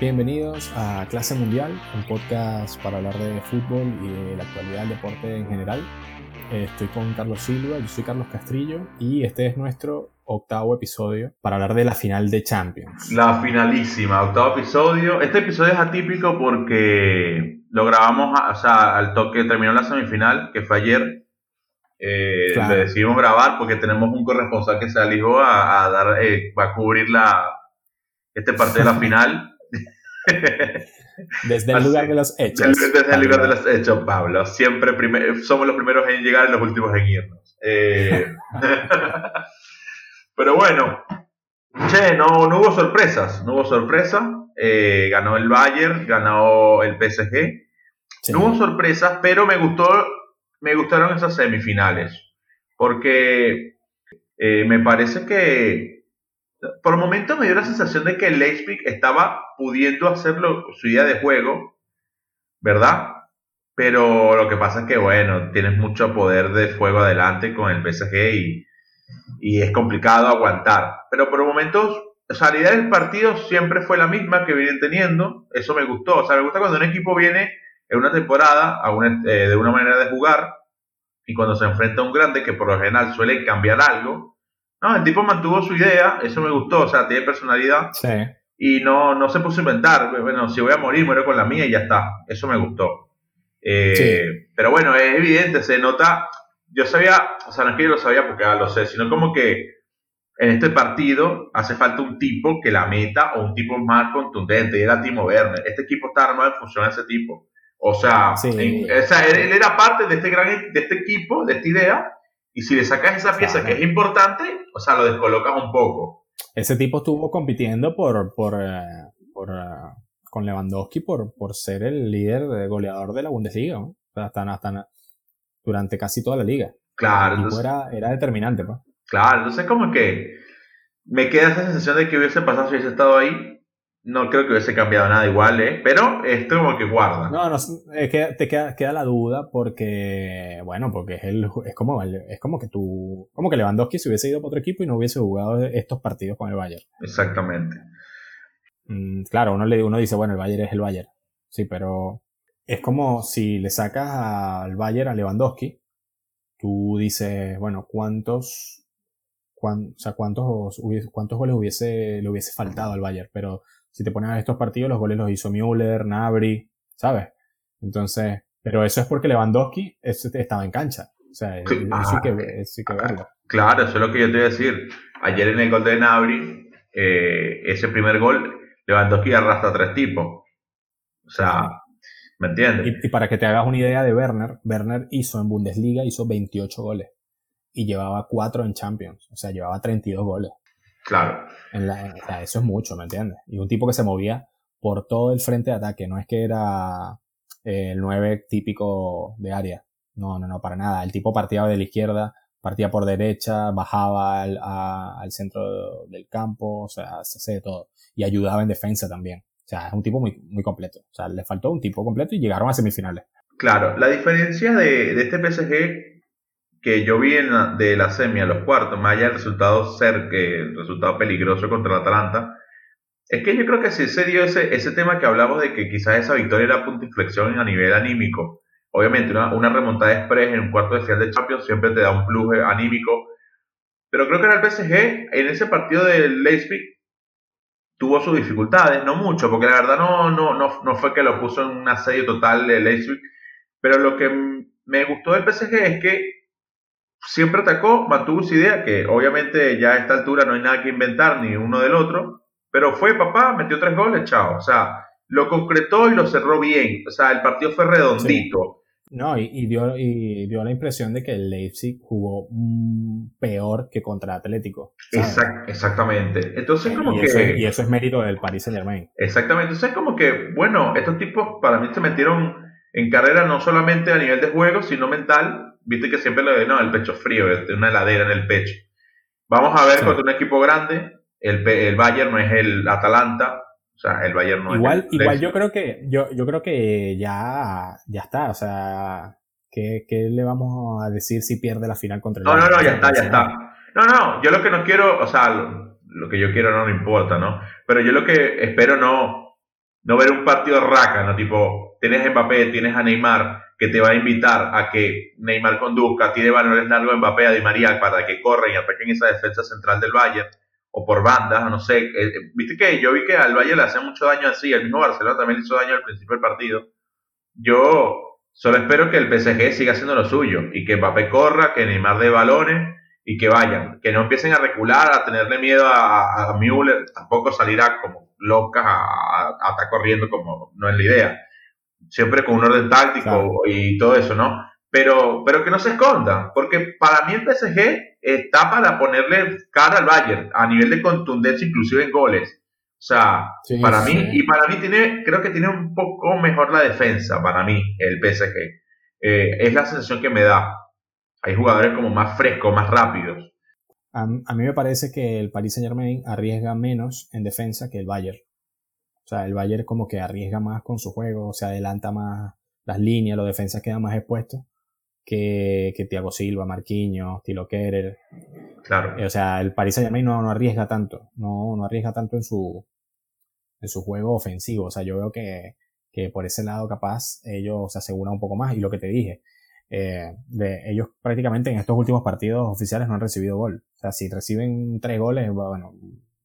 Bienvenidos a Clase Mundial, un podcast para hablar de fútbol y de la actualidad del deporte en general. Estoy con Carlos Silva, yo soy Carlos Castrillo y este es nuestro octavo episodio para hablar de la final de Champions. La finalísima, octavo episodio. Este episodio es atípico porque lo grabamos, o sea, al toque terminó la semifinal, que fue ayer. Eh, Le decidimos grabar porque tenemos un corresponsal que se alió a, dar, eh, a cubrir la, este parte de la final. Desde el lugar de los hechos. Desde el lugar de los hechos, Pablo. Siempre somos los primeros en llegar y los últimos en irnos. Eh, pero bueno, che, no, no hubo sorpresas. No hubo sorpresa. Eh, ganó el Bayern, ganó el PSG. No hubo sorpresas, pero me gustó, me gustaron esas semifinales. Porque eh, me parece que por un momento me dio la sensación de que el Leipzig estaba pudiendo hacerlo su idea de juego, ¿verdad? Pero lo que pasa es que, bueno, tienes mucho poder de fuego adelante con el PSG y, y es complicado aguantar. Pero por momentos, o sea, la idea del partido siempre fue la misma que vienen teniendo. Eso me gustó. O sea, me gusta cuando un equipo viene en una temporada a eh, de una manera de jugar y cuando se enfrenta a un grande que por lo general suele cambiar algo, no, el tipo mantuvo su idea, eso me gustó, o sea, tiene personalidad. Sí. Y no, no se puso a inventar, bueno, si voy a morir, muero con la mía y ya está. Eso me gustó. Eh, pero bueno, es evidente, se nota. Yo sabía, o sea, no es que yo lo sabía porque ya lo sé, sino como que en este partido hace falta un tipo que la meta o un tipo más contundente, y era Timo Werner. Este equipo está armado en función a ese tipo. O sea, él, era parte de este gran de este equipo, de esta idea, y si le sacas esa pieza que es importante, o sea, lo descolocas un poco. Ese tipo estuvo compitiendo por, por, eh, por eh, con Lewandowski por, por ser el líder de goleador de la Bundesliga, ¿no? hasta, hasta, durante casi toda la liga. Claro. Entonces, era, era determinante, pues. Claro, entonces como que me queda esa sensación de que hubiese pasado si hubiese estado ahí no creo que hubiese cambiado nada igual, ¿eh? Pero es como que guarda. No, no, es que te queda, queda la duda porque, bueno, porque es, el, es, como, es como que tú, como que Lewandowski se hubiese ido para otro equipo y no hubiese jugado estos partidos con el Bayern. Exactamente. Mm, claro, uno, le, uno dice, bueno, el Bayern es el Bayern. Sí, pero es como si le sacas al Bayern a Lewandowski, tú dices, bueno, ¿cuántos, o sea, cuántos, cuántos goles hubiese, le hubiese faltado al Bayern? Pero si te pones a estos partidos, los goles los hizo Müller, Nabri, ¿sabes? Entonces, pero eso es porque Lewandowski estaba en cancha. O sea, eso hay que, verlo. Claro, eso es lo que yo te voy a decir. Ayer en el gol de Nabri, eh, ese primer gol, Lewandowski arrastra a tres tipos. O sea, ¿me entiendes? Y, para que te hagas una idea de Werner, Werner hizo en Bundesliga, hizo 28 goles. Y llevaba 4 en Champions. O sea, llevaba 32 goles. Claro. eso es mucho, ¿me entiendes? Y un tipo que se movía por todo el frente de ataque, no es que era eh, el 9 típico de área. No, no, no, para nada. El tipo partía de la izquierda, partía por derecha, bajaba al, al centro del campo, o sea, se hace de todo. Y ayudaba en defensa también. O sea, es un tipo muy, muy completo. O sea, le faltó un tipo completo y llegaron a semifinales. Claro, la diferencia de, de este PSG que yo vi de la semi a los cuartos, más allá del resultado ser que el resultado peligroso contra el Atalanta, es que yo creo que sí se dio ese, ese tema que hablamos de que quizás esa victoria era punto de inflexión a nivel anímico. Obviamente, una, una remontada express en un cuarto de final de Champions siempre te da un plus anímico. Pero creo que en el PSG, en ese partido del Leipzig, tuvo sus dificultades, no mucho, porque la verdad no, no, no, no fue que lo puso en un asedio total de Leipzig. Pero lo que me gustó del PSG es que siempre atacó, mantuvo su idea, que obviamente ya a esta altura no hay nada que inventar ni uno del otro, pero fue papá, metió tres goles, chao. O sea, lo concretó y lo cerró bien. O sea, el partido fue redondito. No, y, dio, y dio la impresión de que el Leipzig jugó peor que contra Atlético. exactamente. Entonces, como y que. Eso, y eso es mérito del Paris Saint Germain. Exactamente. Entonces, como que, bueno, estos tipos para mí se metieron en carrera no solamente a nivel de juego, sino mental viste que siempre lo de, no, el pecho frío, una heladera en el pecho. Vamos a ver contra un equipo grande, el, el Bayern no es el Atalanta, o sea, el Bayern no igual, es el Igual yo creo que, yo, yo creo que ya, ya está, o sea, ¿qué, ¿qué, le vamos a decir si pierde la final contra el No, no, no, ya está, ya está. No, no, yo lo que no quiero, o sea, lo, lo que yo quiero no me importa, ¿no? Pero yo lo que espero no, no ver un partido raca, ¿no? Tipo, tienes Mbappé, tienes a Neymar, que te va a invitar a que Neymar conduzca, tiene valores largos Mbappé a Di María para que corran y ataquen esa defensa central del Bayern, o por bandas, no sé. Eh, eh, viste que yo vi que al Bayern le hace mucho daño así, el mismo Barcelona también le hizo daño al principio del partido. Yo solo espero que el PSG siga haciendo lo suyo y que Mbappé corra, que Neymar dé balones y que vayan, que no empiecen a recular, a tenerle miedo a, a Müller, tampoco salirá como locas a, estar corriendo como no es la idea. Siempre con un orden táctico y todo eso, ¿no? Pero, pero que no se esconda, porque para mí el PSG está para ponerle cara al Bayern a nivel de contundencia, inclusive en goles. O sea, para mí, y para mí tiene, creo que tiene un poco mejor la defensa, para mí, el PSG. Eh, es la sensación que me da. Hay jugadores como más frescos, más rápidos. A, mí me parece que el Paris Saint Germain arriesga menos en defensa que el Bayern. O sea, el Bayern como que arriesga más con su juego, se adelanta más las líneas, los defensas quedan más expuestos que, que Thiago Silva, Marquinhos, Tilo Kerer. Claro. Eh, o sea, el Paris Saint Germain no, no arriesga tanto, no, no arriesga tanto en su, en su juego ofensivo. O sea, yo veo que, que por ese lado capaz ellos se aseguran un poco más. Y lo que te dije, eh, de, ellos prácticamente en estos últimos partidos oficiales no han recibido gol. O sea, si reciben tres goles, bueno,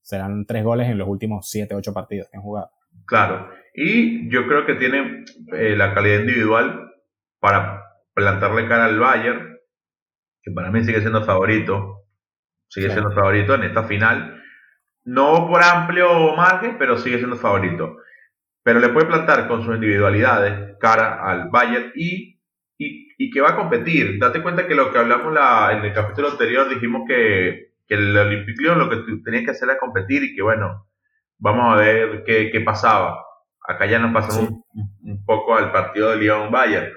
serán tres goles en los últimos siete, ocho partidos que han jugado. Claro, y yo creo que tiene eh, la calidad individual para plantarle cara al Bayern, que para mí sigue siendo favorito, sigue siendo favorito en esta final. No por amplio margen, pero sigue siendo favorito. Pero le puede plantar con sus individualidades cara al Bayern y y, que va a competir. Date cuenta que lo que hablamos la, en el capítulo anterior dijimos que, que el Olympic Lyon lo que tenía que hacer era competir y que bueno, vamos a ver qué, qué pasaba. Acá ya nos pasamos un, poco al partido de Lyon-Bayern.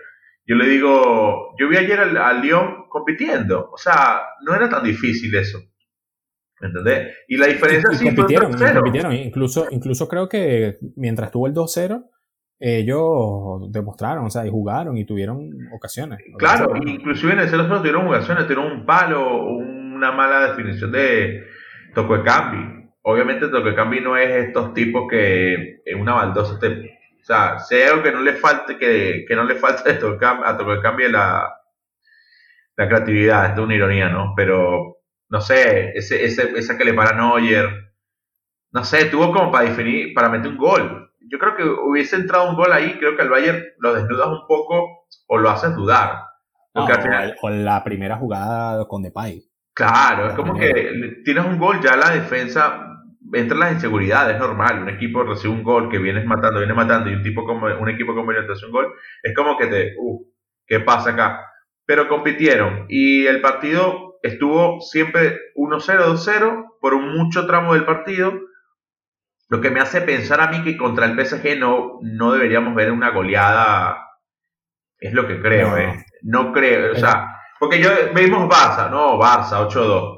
Yo le digo, yo vi ayer al, Lyon compitiendo, o sea, no era tan difícil eso. ¿Entendés? Y la diferencia sí compitieron, compitieron. Incluso, incluso creo que mientras tuvo el 2-0, ellos demostraron, o sea, y jugaron y tuvieron ocasiones. Claro, inclusive en el 0 tuvieron ocasiones, tuvieron un palo, una mala definición de Cambi. Obviamente Cambi no es estos tipos que en una baldosa te... O sea, si hay algo que no le falte, que, que no le falte a Toquecambi la, la creatividad, esto es una ironía, ¿no? Pero, no sé, ese, ese, esa que le para Neuer, no sé, tuvo como para definir, para meter un gol yo creo que hubiese entrado un gol ahí, creo que al Bayern lo desnudas un poco o lo haces dudar. Porque al final, o la primera jugada con Depay. Claro, es como que tienes un gol, ya la defensa entra en las inseguridades, es normal. Un equipo recibe un gol que vienes matando, viene matando, y un tipo como un equipo como el hace un gol, es como que te, uh, ¿qué pasa acá? Pero compitieron y el partido estuvo siempre 1-0, 2-0 por un mucho tramo del partido lo que me hace pensar a mí que contra el PSG no, no deberíamos ver una goleada. Es lo que creo, no, ¿eh? No creo, o sea, porque yo vimos Barça, no, Barça, 8-2.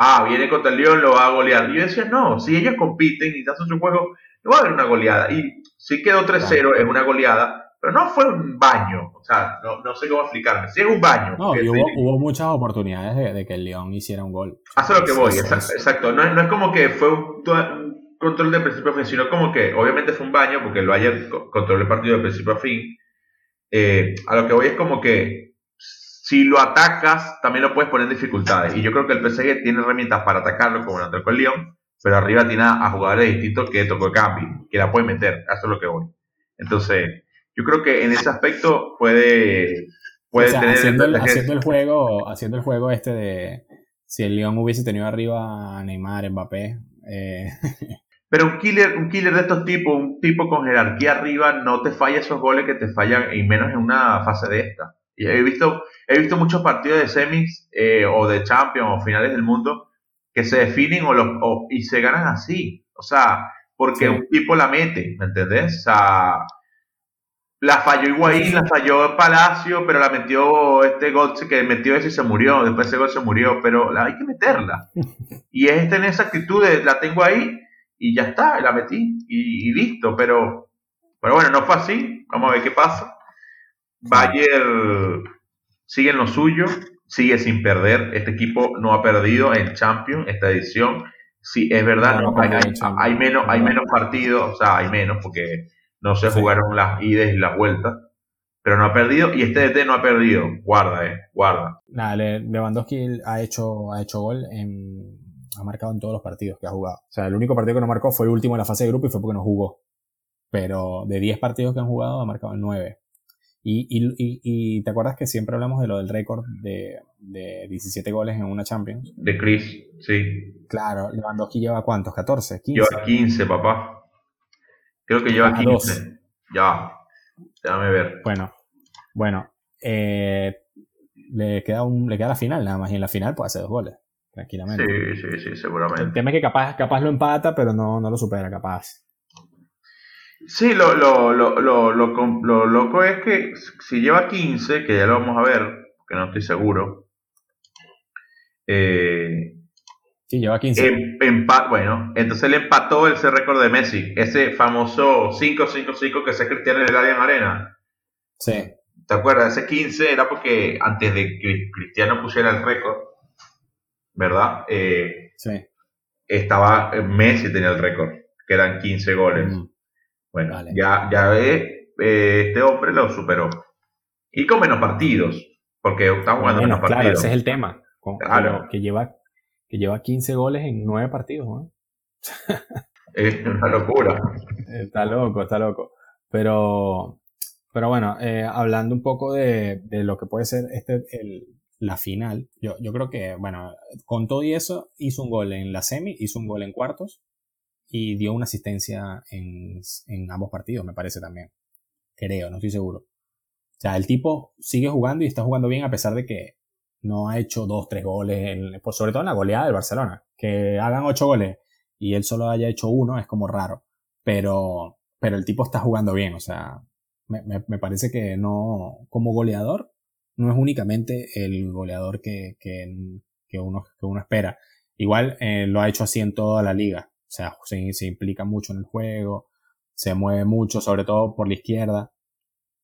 Ah, viene contra el León, lo va a golear. Y yo decía, no, si ellos compiten y hacen su juego, no va a haber una goleada. Y sí quedó 3-0, es una goleada, pero no fue un baño. O sea, no, no sé cómo explicarme. Sí es un baño. No, y hubo, hubo, muchas oportunidades de, que el León hiciera un gol. Es lo que voy, exacto. No, no, es como que fue un, control de principio a fin, sino como que obviamente fue un baño, porque el Bayern controló el partido de principio a fin. Eh, a lo que voy es como que si lo atacas, también lo puedes poner en dificultades. Y yo creo que el PSG tiene herramientas para atacarlo, como lo atacó el Lyon, pero arriba tiene a jugadores distintos que tocó el cambio, que la puede meter. Eso es lo que voy. Entonces, yo creo que en ese aspecto puede, puede tener. Haciendo el, haciendo el, juego, haciendo el juego este de si el Lyon hubiese tenido arriba a Neymar, Mbappé. Eh, Pero un killer, un killer de estos tipos, un tipo con jerarquía arriba, no te falla esos goles que te fallan, y menos en una fase de esta. Y he visto, he visto muchos partidos de semis eh, o de Champions o finales del mundo que se definen o, los, y se ganan así. O sea, porque un tipo la mete, ¿me entendés? O sea, la falló Higuaín, la falló Palacio, pero la metió este gol que metió ese y se murió. Después ese gol se murió, pero la, hay que meterla. Y es tener esa actitud de la tengo ahí y ya está, la metí y, listo, pero, pero bueno, no fue así, vamos a ver qué pasa. Bayer sigue en lo suyo, sigue sin perder, este equipo no ha perdido en Champions esta edición, Sí, es verdad, hay, menos, hay menos partidos, o sea, hay menos porque no se jugaron las idas y las vueltas, pero no ha perdido y este DT no ha perdido. Guarda, eh, guarda. Nada, Lewandowski ha hecho, ha hecho gol en, ha marcado en todos los partidos que ha jugado. O sea, el único partido que no marcó fue el último en la fase de grupo y fue porque no jugó. Pero de 10 partidos que han jugado ha marcado en 9. Y, y, y, te acuerdas que siempre hablamos de lo del récord de, de 17 goles en una Champions. De Chris, sí. Claro, Lewandowski lleva cuántos, 14, 15. Lleva 15, papá. Creo que lleva 15. Ya, déjame ver. Bueno, bueno, eh, le queda un, le queda la final nada más y en la final puede hacer dos goles tranquilamente. Sí, sí, sí, seguramente. El tema es que capaz, capaz lo empata, pero no, no lo supera, capaz. Sí, lo, lo, lo, lo, lo, loco es que si lleva 15, que ya lo vamos a ver, que no estoy seguro. Eh, sí, lleva 15. Em, bueno, entonces él empató ese récord de Messi, ese famoso 5-5-5 que se Cristiano en el Allianz Arena. Sí. ¿Te acuerdas? Ese 15 era porque antes de que Cristiano pusiera el récord, ¿verdad? Eh, sí. Estaba Messi tenía el récord, que eran 15 goles. Mm. Bueno, ya, ya ve, eh, este hombre lo superó. Y con menos partidos, porque estamos jugando menos, partidos. Claro, ese es el tema. claro. Que lleva, que lleva 15 goles en 9 partidos. ¿no? es una locura. Está loco, está loco. Pero, pero bueno, eh, hablando un poco de, de, lo que puede ser este, el, la final, yo, yo creo que, bueno, con todo y eso, hizo un gol en la semi, hizo un gol en cuartos y dio una asistencia en, en ambos partidos, me parece también. Creo, no estoy seguro. O sea, el tipo sigue jugando y está jugando bien a pesar de que no ha hecho dos, tres goles, pues sobre todo en la goleada del Barcelona. Que hagan ocho goles y él solo haya hecho uno es como raro. Pero, pero el tipo está jugando bien, o sea, me, me, parece que no, como goleador, no es únicamente el goleador que, que, que, uno, que uno espera. Igual eh, lo ha hecho así en toda la liga. O sea, se, implica mucho en el juego, se mueve mucho, sobre todo por la izquierda.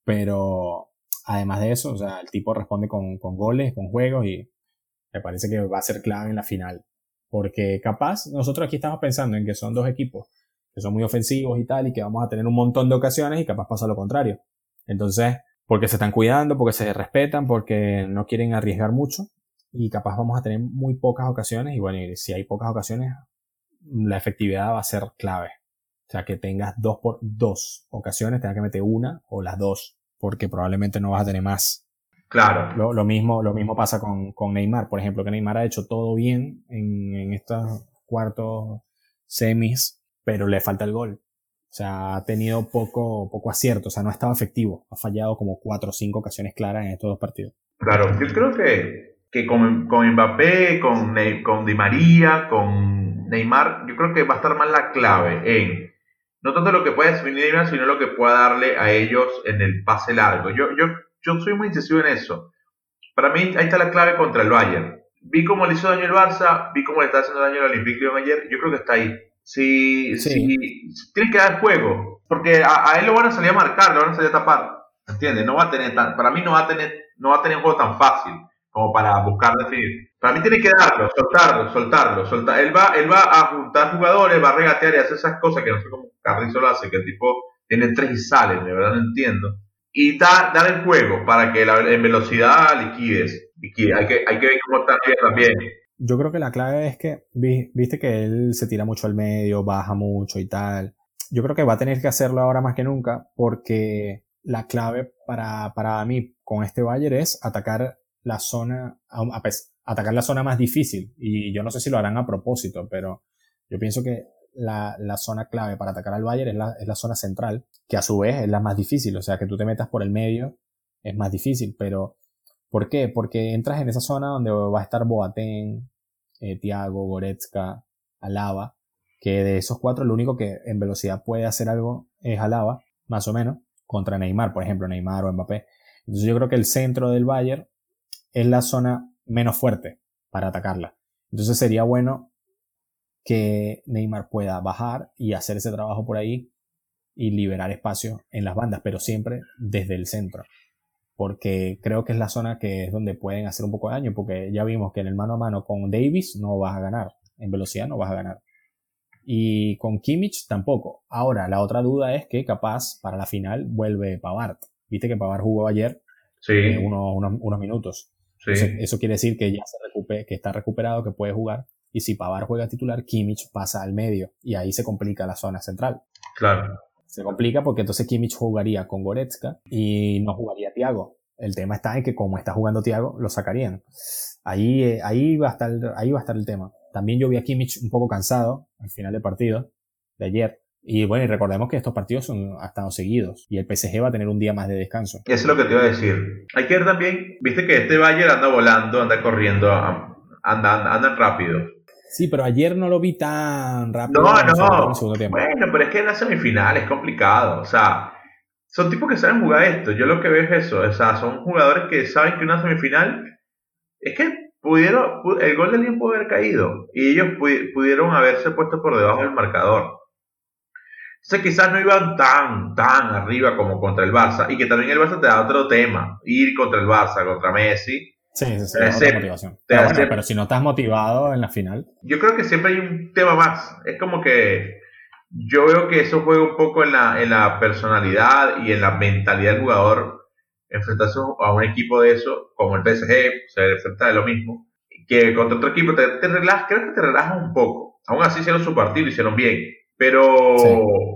Pero además de eso, o sea, el tipo responde con, con goles, con juegos y me parece que va a ser clave en la final. Porque capaz, nosotros aquí estamos pensando en que son dos equipos que son muy ofensivos y tal, y que vamos a tener un montón de ocasiones y capaz pasa lo contrario. Entonces, porque se están cuidando, porque se respetan, porque no quieren arriesgar mucho, y capaz vamos a tener muy pocas ocasiones, y bueno, si hay pocas ocasiones, la efectividad va a ser clave. O sea, que tengas dos por dos ocasiones, tengas que meter una o las dos, porque probablemente no vas a tener más. Claro. Lo, mismo, lo mismo pasa con, con, Neymar, por ejemplo, que Neymar ha hecho todo bien en, en estos cuartos semis, pero le falta el gol. O sea, ha tenido poco, poco acierto, o sea, no ha estado efectivo. Ha fallado como cuatro o cinco ocasiones claras en estos dos partidos. Claro, yo creo que, que con, con Mbappé, con, con Di María, con Neymar, yo creo que va a estar más la clave en no tanto lo que puede definir Neymar, sino lo que pueda darle a ellos en el pase largo. Yo, yo, yo soy muy incisivo en eso. Para mí, ahí está la clave contra el Bayern. Vi cómo le hizo daño el Barça, vi cómo le está haciendo daño al Olympique ayer. Yo creo que está ahí. Si, si, tiene que dar juego, porque a, él lo van a salir a marcar, lo van a salir a tapar. ¿Entiendes? No va a tener tan, para mí no va a tener, no va a tener un juego tan fácil como para buscar definir. Para mí tiene que darlo, soltarlo, soltarlo, soltar. Él va, él va a juntar jugadores, va a regatear y hacer esas cosas que no sé cómo Carrizo lo hace, que el tipo tiene tres y sale, de verdad no entiendo. Y da, el juego para que la, en velocidad liquides. Hay, que, hay que ver cómo está también. Yo creo que la clave es que, viste que él se tira mucho al medio, baja mucho y tal. Yo creo que va a tener que hacerlo ahora más que nunca porque la clave para, para mí con este Bayern es atacar la zona, atacar la zona más difícil. Y yo no sé si lo harán a propósito, pero yo pienso que la, la zona clave para atacar al Bayern es la, es la, zona central, que a su vez es la más difícil. O sea, que tú te metas por el medio es más difícil, pero ¿por qué? Porque entras en esa zona donde va a estar Boateng, eh, Thiago, Goretzka, Alaba, que de esos cuatro lo único que en velocidad puede hacer algo es Alaba, más o menos, contra Neymar, por ejemplo, Neymar o Mbappé. Entonces yo creo que el centro del Bayern es la zona menos fuerte para atacarla. Entonces sería bueno que Neymar pueda bajar y hacer ese trabajo por ahí y liberar espacio en las bandas, pero siempre desde el centro. Porque creo que es la zona que es donde pueden hacer un poco de daño, porque ya vimos que en el mano a mano con Davis no vas a ganar, en velocidad no vas a ganar. Y con Kimmich tampoco. Ahora, la otra duda es que capaz para la final vuelve Pavard. Viste que Pavard jugó ayer eh, unos, minutos. Eso quiere decir que ya se recupere, que está recuperado, que puede jugar. Y si Pavard juega titular, Kimmich pasa al medio. Y ahí se complica la zona central. Claro. Se complica porque entonces Kimmich jugaría con Goretzka y no jugaría Thiago. El tema está en que como está jugando Thiago, lo sacarían. Ahí, eh, ahí, va a estar, ahí va a estar el tema. También yo vi a Kimmich un poco cansado al final del partido de ayer. Y bueno, y recordemos que estos partidos son, han estado seguidos y el PSG va a tener un día más de descanso. Eso es lo que te iba a decir. Hay que ver también, viste que este Bayern anda volando, anda corriendo, anda, anda, rápido. Sí, pero ayer no lo vi tan rápido. No, no. Bueno, pero es que en la semifinal es complicado. O sea, son tipos que saben jugar esto. Yo lo que veo es eso. O sea, son jugadores que saben que una semifinal es que pudieron, el gol del Lyon pudo haber caído y ellos pudieron haberse puesto por debajo del marcador. Entonces quizás no iban tan, tan arriba como contra el Barça y que también el Barça te da otro tema, ir contra el Barça, contra Messi. Sí, sí, sí, otra motivación. Pero, pero, si no estás motivado en la final. Yo creo que siempre hay un tema más. Es como que yo veo que eso juega un poco en la, en la personalidad y en la mentalidad del jugador enfrentarse a un equipo de eso, como el PSG, se enfrenta de lo mismo, que contra otro equipo te, te relaja, creo que te relaja un poco. Aún así hicieron su partido, hicieron bien. Pero,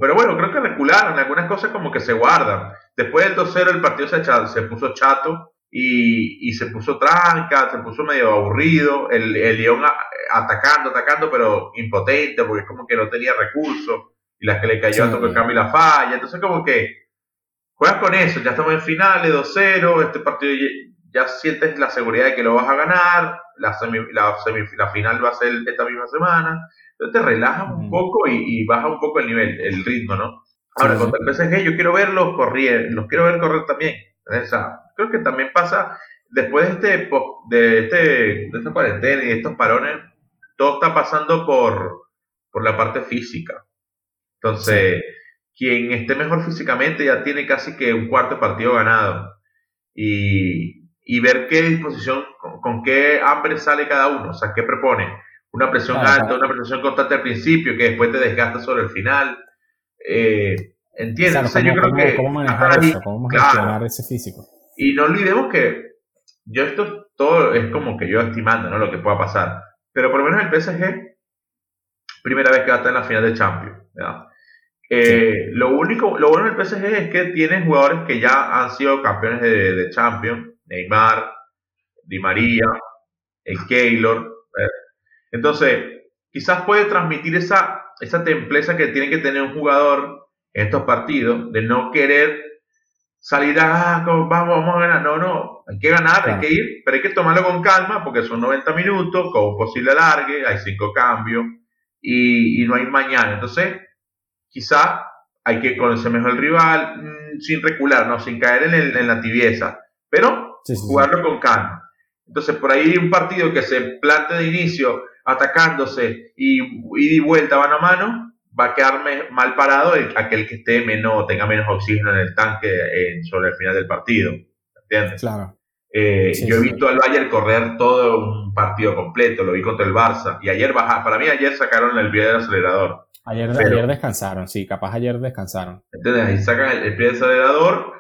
pero bueno, creo que recularon, algunas cosas como que se guardan. Después del 2-0 el partido se, se puso chato y, y, se puso tranca, se puso medio aburrido. El, el León atacando, atacando, pero impotente, porque es como que no tenía recursos. Y las que le cayó a toque cambio la falla. Entonces como que juegas con eso, ya estamos en finales, 2-0, este partido ya, sientes la seguridad de que lo vas a ganar, la, la, final va a ser esta misma semana, entonces te relajas un poco y, baja un poco el nivel, el ritmo, ¿no? Ahora, contra el PSG yo quiero verlos correr, los quiero ver correr también. creo que también pasa, después de, este, de, este, de esta cuarentena y de estos parones, todo está pasando por, por la parte física. Entonces, quien esté mejor físicamente ya tiene casi que un cuarto partido ganado. Y, ver qué disposición, con, qué hambre sale cada uno, o sea, qué propone. Una presión alta, una presión constante al principio, que después te desgasta sobre el final. Eh, ¿Entiendes? yo creo que. ¿Cómo manejar eso? ¿Cómo gestionar ese físico? Y no olvidemos que yo esto todo es como que yo estimando ¿no? lo que pueda pasar. Pero por lo menos el PSG, primera vez que va a estar en la final de Champions. ¿verdad? Eh, lo único, lo bueno del PSG es que tiene jugadores que ya han sido campeones de, de Champions, Neymar, Di María, el Keylor. Entonces, quizás puede transmitir esa, esa templeza que tiene que tener un jugador en estos partidos, de no querer salir a, ah, vamos, vamos a ganar. No, no, hay que ganar, hay que ir, pero hay que tomarlo con calma porque son 90 minutos, con un posible alargue, hay cinco cambios y, y no hay mañana. Entonces, quizá hay que conocer mejor el rival mm, sin recular, ¿no? sin caer en, el, en la tibieza, pero jugarlo con calma. Entonces, por ahí un partido que se plante de inicio atacándose y y vuelta mano a mano, va a quedar mal parado el, aquel que esté menos, tenga menos oxígeno en el tanque sobre el final del partido. ¿Entiendes? Claro. Eh, yo he visto al Bayern correr todo un partido completo, lo vi contra el Barça. Y ayer baja, para mí ayer sacaron el pie del acelerador. Ayer, ayer descansaron, sí, capaz ayer descansaron. Entonces ahí sacan el, pie del acelerador,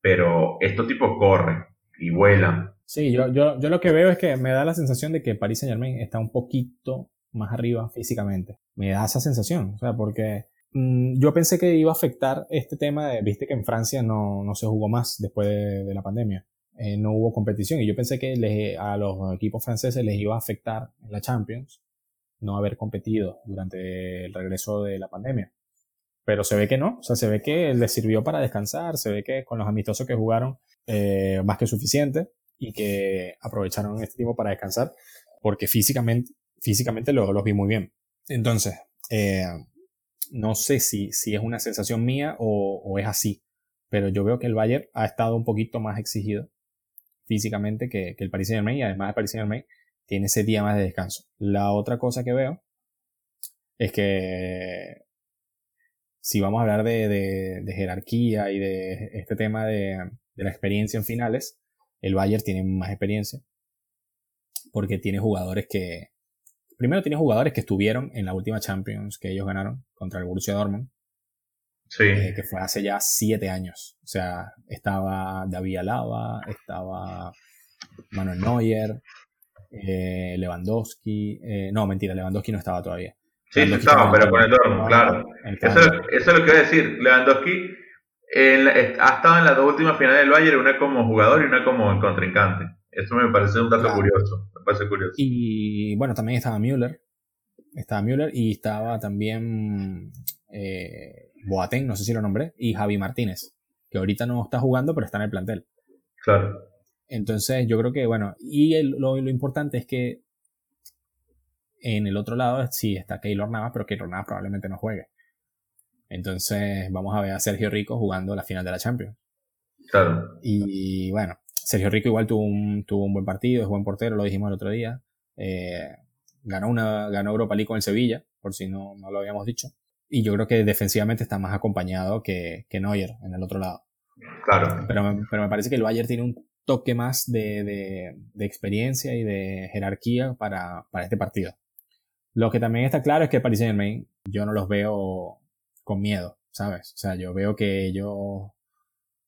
pero estos tipos corren y vuelan. Sí, yo, yo, yo lo que veo es que me da la sensación de que Paris Saint Germain está un poquito más arriba físicamente. Me da esa sensación, o sea, porque mm, yo pensé que iba a afectar este tema de, viste que en Francia no, no se jugó más después de, la pandemia. Eh, no hubo competición y yo pensé que a los equipos franceses les iba a afectar en la Champions no haber competido durante el regreso de la pandemia. Pero se ve que no, o sea, se ve que les sirvió para descansar, se ve que con los amistosos que jugaron eh, más que suficiente y que aprovecharon este tiempo para descansar porque físicamente, físicamente los, los vi muy bien. Entonces, eh, no sé si, si es una sensación mía o, es así, pero yo veo que el Bayern ha estado un poquito más exigido físicamente que, que el Paris Saint Germain y además el Paris Saint tiene ese día más de descanso. La otra cosa que veo es que si vamos a hablar de, jerarquía y de este tema de, la experiencia en finales, el Bayern tiene más experiencia porque tiene jugadores que primero tiene jugadores que estuvieron en la última Champions que ellos ganaron contra el Borussia Dortmund. Sí. Eh, que fue hace ya siete años. O sea, estaba David Alaba, estaba Manuel Neuer, eh, Lewandowski. Eh, no, mentira, Lewandowski no estaba todavía. Sí, sí estaba, pero con el Dortmund, claro. Eso, eso, es lo que voy a decir. Lewandowski ha estado en las dos últimas finales del Bayern, una como jugador y una como contrincante. Eso me parece un dato curioso. Me parece curioso. Y bueno, también estaba Müller. Estaba Müller y estaba también eh, Boateng, no sé si lo nombré, y Javi Martínez, que ahorita no está jugando, pero está en el plantel. Claro. Entonces, yo creo que, bueno, y lo, importante es que en el otro lado sí está Keylor Navas, pero Keylor Navas probablemente no juegue. Entonces, vamos a ver a Sergio Rico jugando la final de la Champions. Claro. Y bueno, Sergio Rico igual tuvo un, tuvo un buen partido, es buen portero, lo dijimos el otro día. Eh, ganó, una, ganó Europa League con el Sevilla, por si no, no lo habíamos dicho. Y yo creo que defensivamente está más acompañado que, que Neuer en el otro lado. Claro. Pero, pero me parece que el Bayern tiene un toque más de, de, experiencia y de jerarquía para, para, este partido. Lo que también está claro es que Paris Saint Germain yo no los veo con miedo, ¿sabes? O sea, yo veo que ellos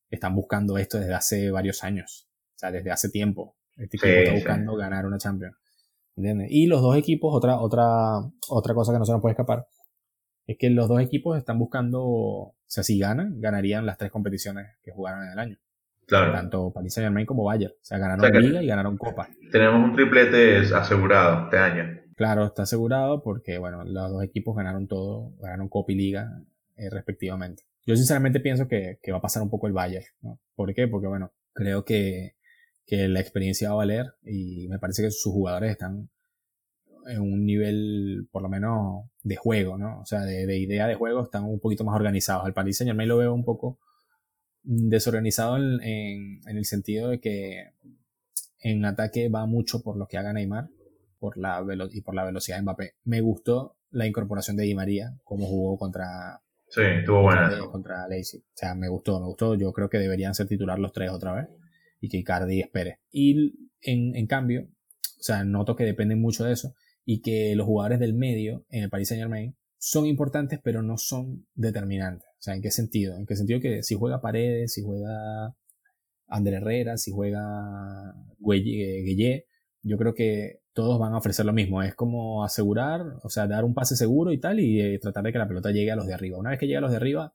están buscando esto desde hace varios años, o sea, desde hace tiempo. Este equipo está buscando ganar una Champions. ¿Entiendes? Y los dos equipos, otra, otra, otra cosa que no se nos puede escapar, es que los dos equipos están buscando, o sea, si ganan, ganarían las tres competiciones que jugaron en el año. Claro. Tanto Paris Saint Germain como Bayern. O sea, ganaron Liga y ganaron Copa. Tenemos un triplete asegurado este año. Claro, está asegurado porque, bueno, los dos equipos ganaron todo, ganaron Copa y Liga eh, respectivamente. Yo sinceramente pienso que, que, va a pasar un poco el Bayern. ¿no? ¿Por qué? Porque, bueno, creo que, que la experiencia va a valer y me parece que sus jugadores están en un nivel, por lo menos, de juego, ¿no? O sea, de, de idea de juego están un poquito más organizados. Al Paris Saint Germain lo veo un poco desorganizado en, en, el sentido de que en ataque va mucho por lo que haga Neymar por la y por la velocidad de Mbappé. Me gustó la incorporación de Di María, como jugó contra Sí, estuvo buena. Contra, O sea, me gustó, me gustó. Yo creo que deberían ser titular los tres otra vez y que Icardi espere. Y en, en cambio, o sea, noto que dependen mucho de eso y que los jugadores del medio en el Paris Saint Germain son importantes, pero no son determinantes. O sea, ¿en qué sentido? En qué sentido que si juega Paredes, si juega André Herrera, si juega Gueye, yo creo que todos van a ofrecer lo mismo. Es como asegurar, o sea, dar un pase seguro y tal, y eh, tratar de que la pelota llegue a los de arriba. Una vez que llega a los de arriba,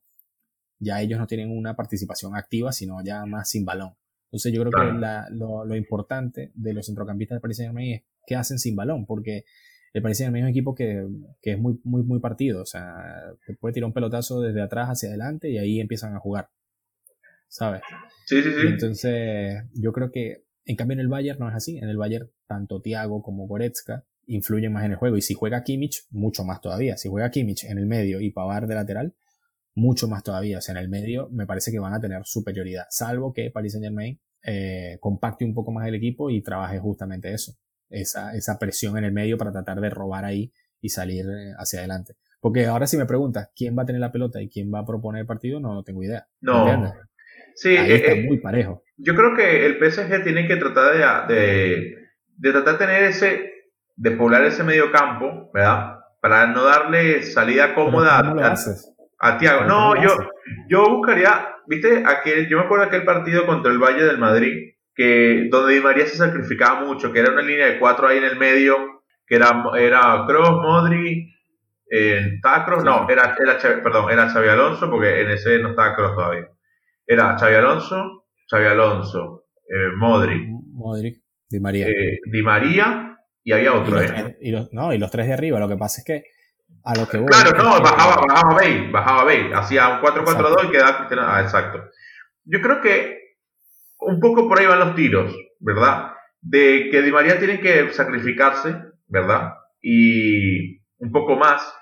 ya ellos no tienen una participación activa, sino ya más sin balón. Entonces yo creo que lo, lo, importante de los centrocampistas del Paris Saint Germain es qué hacen sin balón, porque el Paris Saint Germain es un equipo que, que, es muy, muy, muy partido. O sea, te puede tirar un pelotazo desde atrás hacia adelante y ahí empiezan a jugar. ¿Sabes? Sí, sí, sí. Entonces, yo creo que, en cambio, en el Bayern no es así. En el Bayern, tanto Thiago como Goretzka influyen más en el juego. Y si juega Kimmich, mucho más todavía. Si juega Kimmich en el medio y Pavar de lateral, mucho más todavía. O sea, en el medio me parece que van a tener superioridad. Salvo que Paris Saint Germain eh, compacte un poco más el equipo y trabaje justamente eso esa, esa presión en el medio para tratar de robar ahí y salir eh, hacia adelante. Porque ahora si me preguntas quién va a tener la pelota y quién va a proponer el partido, no, tengo idea. No. Sí, ahí está eh, muy parejo. Yo creo que el PSG tiene que tratar de, de, tratar de tener ese, de poblar ese medio campo, ¿verdad? Para no darle salida cómoda a, a, Tiago. No, yo, yo buscaría, viste, aquel, yo me acuerdo aquel partido contra el Valle del Madrid, que donde Di María se sacrificaba mucho, que era una línea de cuatro ahí en el medio, que era, era Cross, Modri, eh, ¿estaba No, era, era, perdón, era Xavi Alonso, porque en ese no estaba Cross todavía. Era Xavi Alonso, Xavi Alonso, eh, Modri. Modri, Di María. Eh, Di María y había otro. Y los, eh. y los, no, y los tres de arriba, lo que pasa es que a lo que voy, Claro, no, bajaba, bajaba Bale, bajaba Bale, hacía un 4-4-2 y quedaba Ah, exacto. Yo creo que un poco por ahí van los tiros, ¿verdad? De que Di María tiene que sacrificarse, ¿verdad? Y un poco más.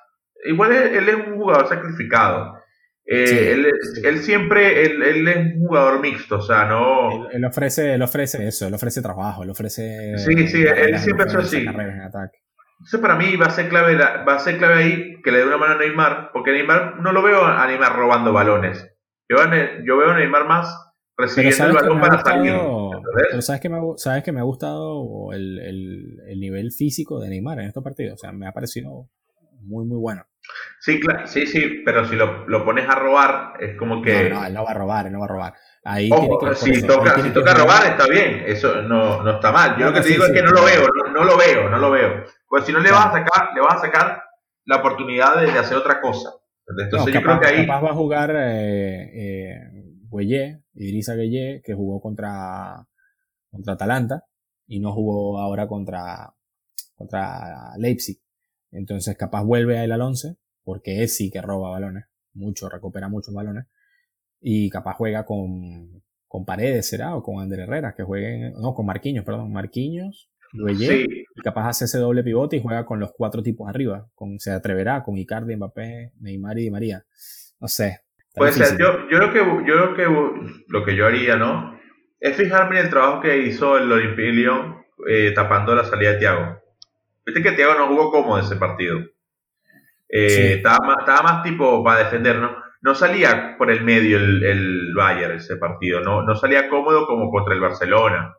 Igual él, es un jugador sacrificado. Eh, él, siempre, él, es un jugador mixto, o sea, no... Él, ofrece, él ofrece eso, él ofrece trabajo, él ofrece... Sí, sí, él siempre es así. Entonces para mí va a ser clave, va a ser clave ahí que le dé una mano a Neymar, porque Neymar no lo veo a Neymar robando balones. Yo, yo veo a Neymar más recibiendo el balón para salir. Pero sabes que me, sabes que me ha gustado el, el, el, nivel físico de Neymar en estos partidos. O sea, me ha parecido muy, muy bueno. Sí, claro, sí, sí, pero si lo, lo pones a robar, es como que. No, no, él no va a robar, él no va a robar. Ahí Ojo, si toca, si toca robar, está bien, eso no, no está mal. Yo lo que te digo es que no lo veo, no, lo veo, no lo veo. Pues si no le vas a sacar, le vas a sacar la oportunidad de, hacer otra cosa. Entonces yo creo que ahí. Capaz va a jugar eh, eh, Gueye, Idrissa Gueye, que jugó contra, contra Atalanta y no jugó ahora contra, contra Leipzig. Entonces capaz vuelve a él al 11, porque es sí que roba balones, mucho, recupera muchos balones, y capaz juega con, con Paredes, ¿será? O con Ander Herrera, que jueguen, no, con Marquinhos, perdón, Marquinhos, Lueye, y capaz hace ese doble pivote y juega con los cuatro tipos arriba, con, se atreverá con Icardi, Mbappé, Neymar y Di María. No sé. Puede ser, yo, yo creo que, yo creo que lo que yo haría, ¿no? Es fijarme en el trabajo que hizo el Olympique Lyon eh, tapando la salida de Thiago. Viste que Thiago no jugó cómodo ese partido. Eh, estaba, más, estaba, más, tipo para defender, ¿no? No salía por el medio el, el Bayern ese partido, no, no salía cómodo como contra el Barcelona.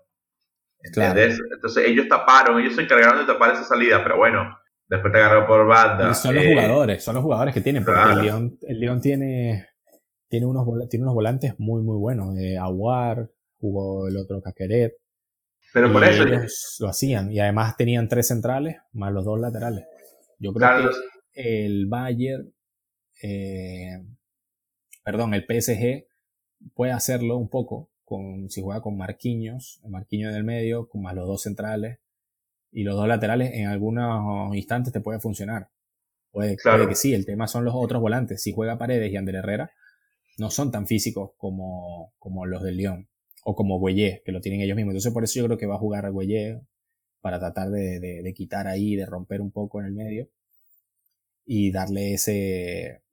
¿Entendés? Entonces ellos taparon, ellos se encargaron de tapar esa salida, pero bueno, después te agarró por banda. son los eh, jugadores, son los jugadores que tienen, porque el León, el León tiene, tiene, unos, tiene unos volantes muy, muy buenos. Eh, Aguar, jugó el otro Caqueret. Pero por eso. Ellos lo hacían. Y además tenían tres centrales más los dos laterales. Yo creo que el Bayern, eh, perdón, el PSG puede hacerlo un poco con, si juega con Marquinhos, el Marquinhos del medio, con más los dos centrales y los dos laterales, en algunos instantes te puede funcionar. Puede, claro. que sí, el tema son los otros volantes. Si juega Paredes y Ander Herrera, no son tan físicos como, como los del León o como Güellé, que lo tienen ellos mismos. Entonces por eso yo creo que va a jugar a para tratar de, de, quitar ahí, de romper un poco en el medio y darle ese,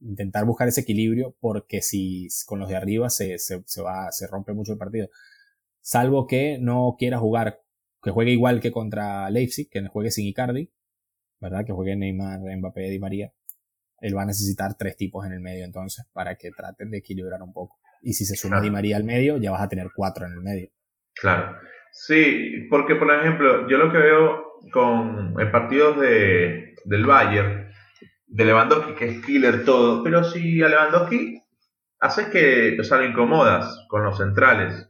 intentar buscar ese equilibrio porque si con los de arriba se, se, se, va, se rompe mucho el partido. Salvo que no quiera jugar, que juegue igual que contra Leipzig, que juegue sin Icardi, ¿verdad? Que juegue Neymar, Mbappé, Di María. Él va a necesitar tres tipos en el medio entonces para que traten de equilibrar un poco. Y si se suma Di María al medio, ya vas a tener cuatro en el medio. Claro. Sí, porque por ejemplo, yo lo que veo con en partidos de, del Bayern, de Lewandowski, que es killer todo, pero si a Lewandowski haces que o sea, lo incomodas con los centrales,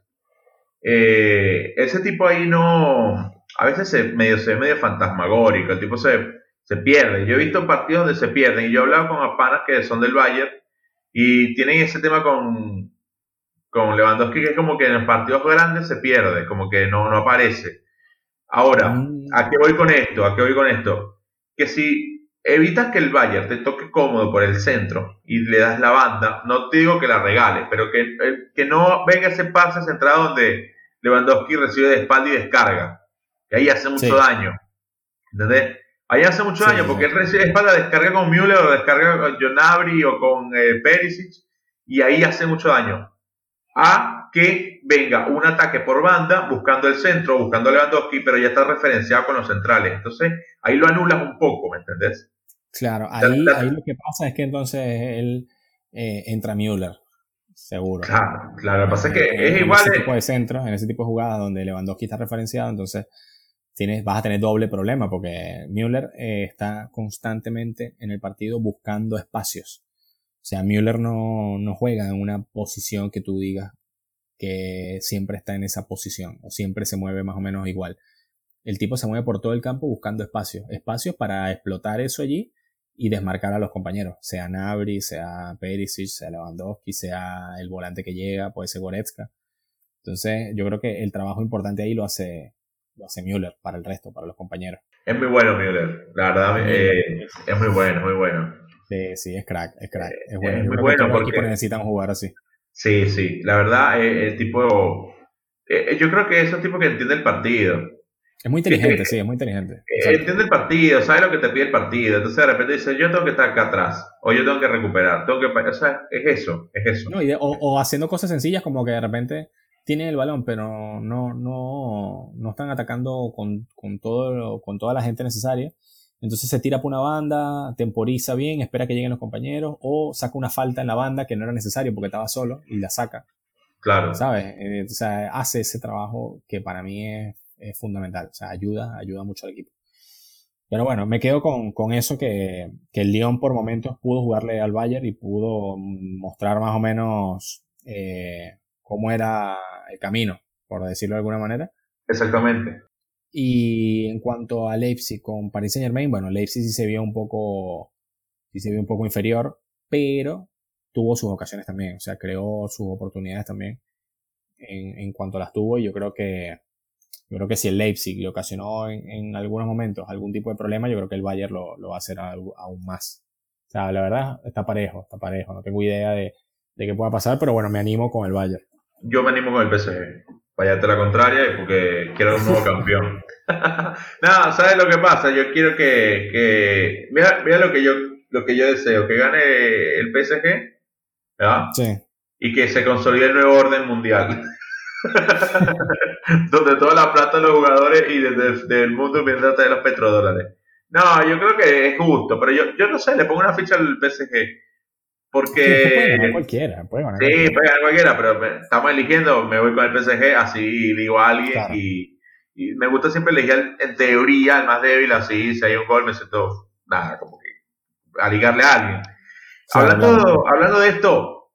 eh, ese tipo ahí no, a veces se medio, se medio fantasmagórico, el tipo se, se pierde. Yo he visto partidos donde se pierden y yo he hablado con apanas que son del Bayern y tienen ese tema con, con Lewandowski que es como que en los partidos grandes se pierde, como que no, no aparece. Ahora, mm. ¿a qué voy con esto? ¿A qué voy con esto? Que si evitas que el Bayern te toque cómodo por el centro y le das la banda, no te digo que la regales, pero que, eh, que no venga ese pase centrado donde Lewandowski recibe de espalda y descarga. Que ahí hace mucho daño. ¿Entendés? Ahí hace mucho daño porque él recibe de espalda, descarga con Müller o descarga con Jonabri o con eh, Perisic y ahí hace mucho daño a que venga un ataque por banda buscando el centro, buscando a Lewandowski, pero ya está referenciado con los centrales. Entonces, ahí lo anulas un poco, ¿me entendés? Claro, ahí, ahí lo que pasa es que entonces él eh, entra Müller, seguro. Claro, claro, lo que pasa es que es igual. En ese tipo de centro, en ese tipo de jugada donde Lewandowski está referenciado, entonces tienes, vas a tener doble problema porque Müller eh, está constantemente en el partido buscando espacios. O sea, Müller no, no juega en una posición que tú digas que siempre está en esa posición o siempre se mueve más o menos igual. El tipo se mueve por todo el campo buscando espacios, espacios para explotar eso allí y desmarcar a los compañeros, sea Nabri, sea Perisic, sea Lewandowski, sea el volante que llega, puede ser Goretzka. Entonces, yo creo que el trabajo importante ahí lo hace, lo hace Müller para el resto, para los compañeros. Es muy bueno Müller, la verdad, eh, es muy bueno, muy bueno. Sí, sí, es crack, es crack. Es bueno. Es muy bueno porque los equipos necesitan jugar así. Sí, sí. La verdad, eh, el tipo. Eh, yo creo que es un tipo que entiende el partido. Es muy inteligente, sí, es muy inteligente. Entiende el partido, sabe lo que te pide el partido. Entonces de repente dice, yo tengo que estar acá atrás, o yo tengo que recuperar, tengo que... O sea, es eso, es eso. No, o, haciendo cosas sencillas como que de repente tienen el balón, pero no, no, no están atacando con, con, todo, con toda la gente necesaria. Entonces se tira por una banda, temporiza bien, espera que lleguen los compañeros, o saca una falta en la banda que no era necesario porque estaba solo y la saca. Claro. ¿Sabes? Eh, o sea, hace ese trabajo que para mí es, fundamental. O sea, ayuda, ayuda mucho al equipo. Pero bueno, me quedo con, con eso que, que, el Lyon por momentos pudo jugarle al Bayern y pudo mostrar más o menos eh, cómo era el camino, por decirlo de alguna manera. Exactamente. Y en cuanto a Leipzig con Paris Saint Germain, bueno, Leipzig sí se vio un poco, sí se vio un poco inferior, pero tuvo sus ocasiones también, o sea, creó sus oportunidades también en, en cuanto las tuvo y yo creo que yo creo que si el Leipzig le ocasionó en, en, algunos momentos algún tipo de problema, yo creo que el Bayern lo, lo va a hacer aún más. O sea, la verdad está parejo, está parejo. No tengo idea de, de qué pueda pasar, pero bueno, me animo con el Bayern. Yo me animo con el PSG. Vayate la contraria porque quiero un nuevo campeón. no, ¿sabes lo que pasa? Yo quiero que, que mira, mira lo que yo lo que yo deseo, que gane el PSG, ¿verdad? Sí. Y que se consolide el nuevo orden mundial. Donde toda la plata de los jugadores y desde, el mundo mientras de los petrodólares. No, yo creo que es justo, pero yo, yo no sé, le pongo una ficha al PSG. Porque. Sí, puede ganar cualquiera. Puede ganar sí, puede ganar cualquiera, pero estamos eligiendo, me voy con el PSG, así digo a alguien. Y, y, me gusta siempre elegir en teoría el más débil, así, si hay un gol me siento, nada, como que a ligarle a alguien. hablando, hablando de esto,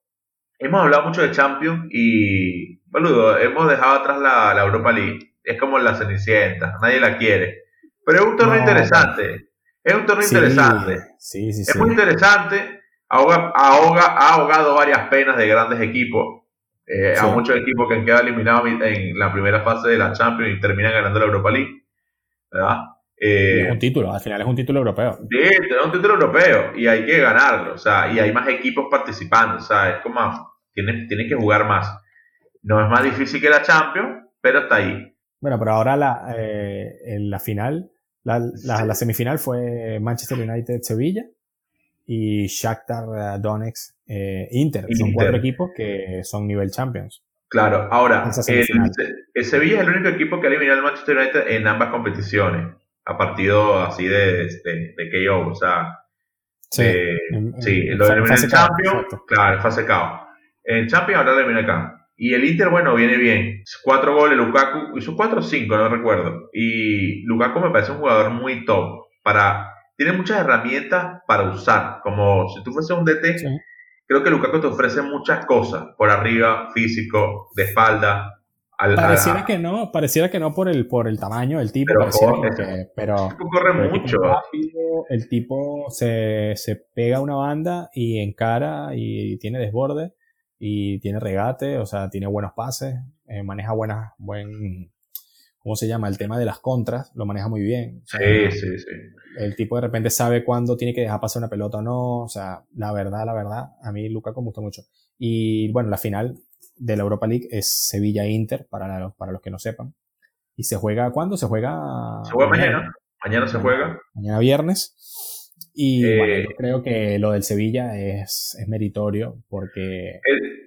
hemos hablado mucho de Champions y, boludo, hemos dejado atrás la, la Europa League. Es como la Cenicienta, nadie la quiere. Pero es un torneo interesante. Es un torneo interesante. Sí, sí, es muy interesante ahoga, ha ahogado varias penas de grandes equipos. Eh, a muchos equipos que han quedado eliminados en la primera fase de la Champions y terminan ganando la Europa League. ¿Verdad? es eh, un título, al final es un título europeo. Sí, es un título europeo y hay que ganarlo, o sea, y hay más equipos participando, o sea, es como, tienes, que jugar más. No es más difícil que la Champions, pero está ahí. Bueno, pero ahora la, eh, en la final, la, la semifinal fue Manchester United-Sevilla y Shakhtar eh, Donetsk eh, Inter. Son cuatro equipos que son nivel Champions. Claro, ahora, el, Sevilla es el único equipo que ha eliminado al Manchester United en ambas competiciones, a partido así de, de, de KO, o sea, sí, en, sí, lo eliminó en Champions, claro, en fase KO. En Champions ahora lo elimina acá. Y el Inter, bueno, viene bien. Cuatro goles, Lukaku, hizo cuatro o cinco, no recuerdo. Y Lukaku me parece un jugador muy top para tiene muchas herramientas para usar. Como si tú fueses un DT, creo que Lukaku te ofrece muchas cosas por arriba, físico, de espalda. pareciera que no, pareciera que no por el, por el tamaño del tipo, pero corre, pero, corre mucho. el tipo se, se pega a una banda y encara y tiene desborde y tiene regate, o sea, tiene buenos pases, eh, maneja buenas, buen, ¿cómo se llama? El tema de las contras, lo maneja muy bien. sí, sí, sí. El tipo de repente sabe cuándo tiene que dejar pasar una pelota o no. O sea, la verdad, la verdad, a mí Lukaku me gusta mucho. Y bueno, la final de la Europa League es Sevilla-Inter, para, para los que no sepan. ¿Y se juega cuándo? Se juega... Se juega mañana. Mañana, se juega. Mañana viernes. Y bueno, eh, yo creo que lo del Sevilla es, es meritorio porque...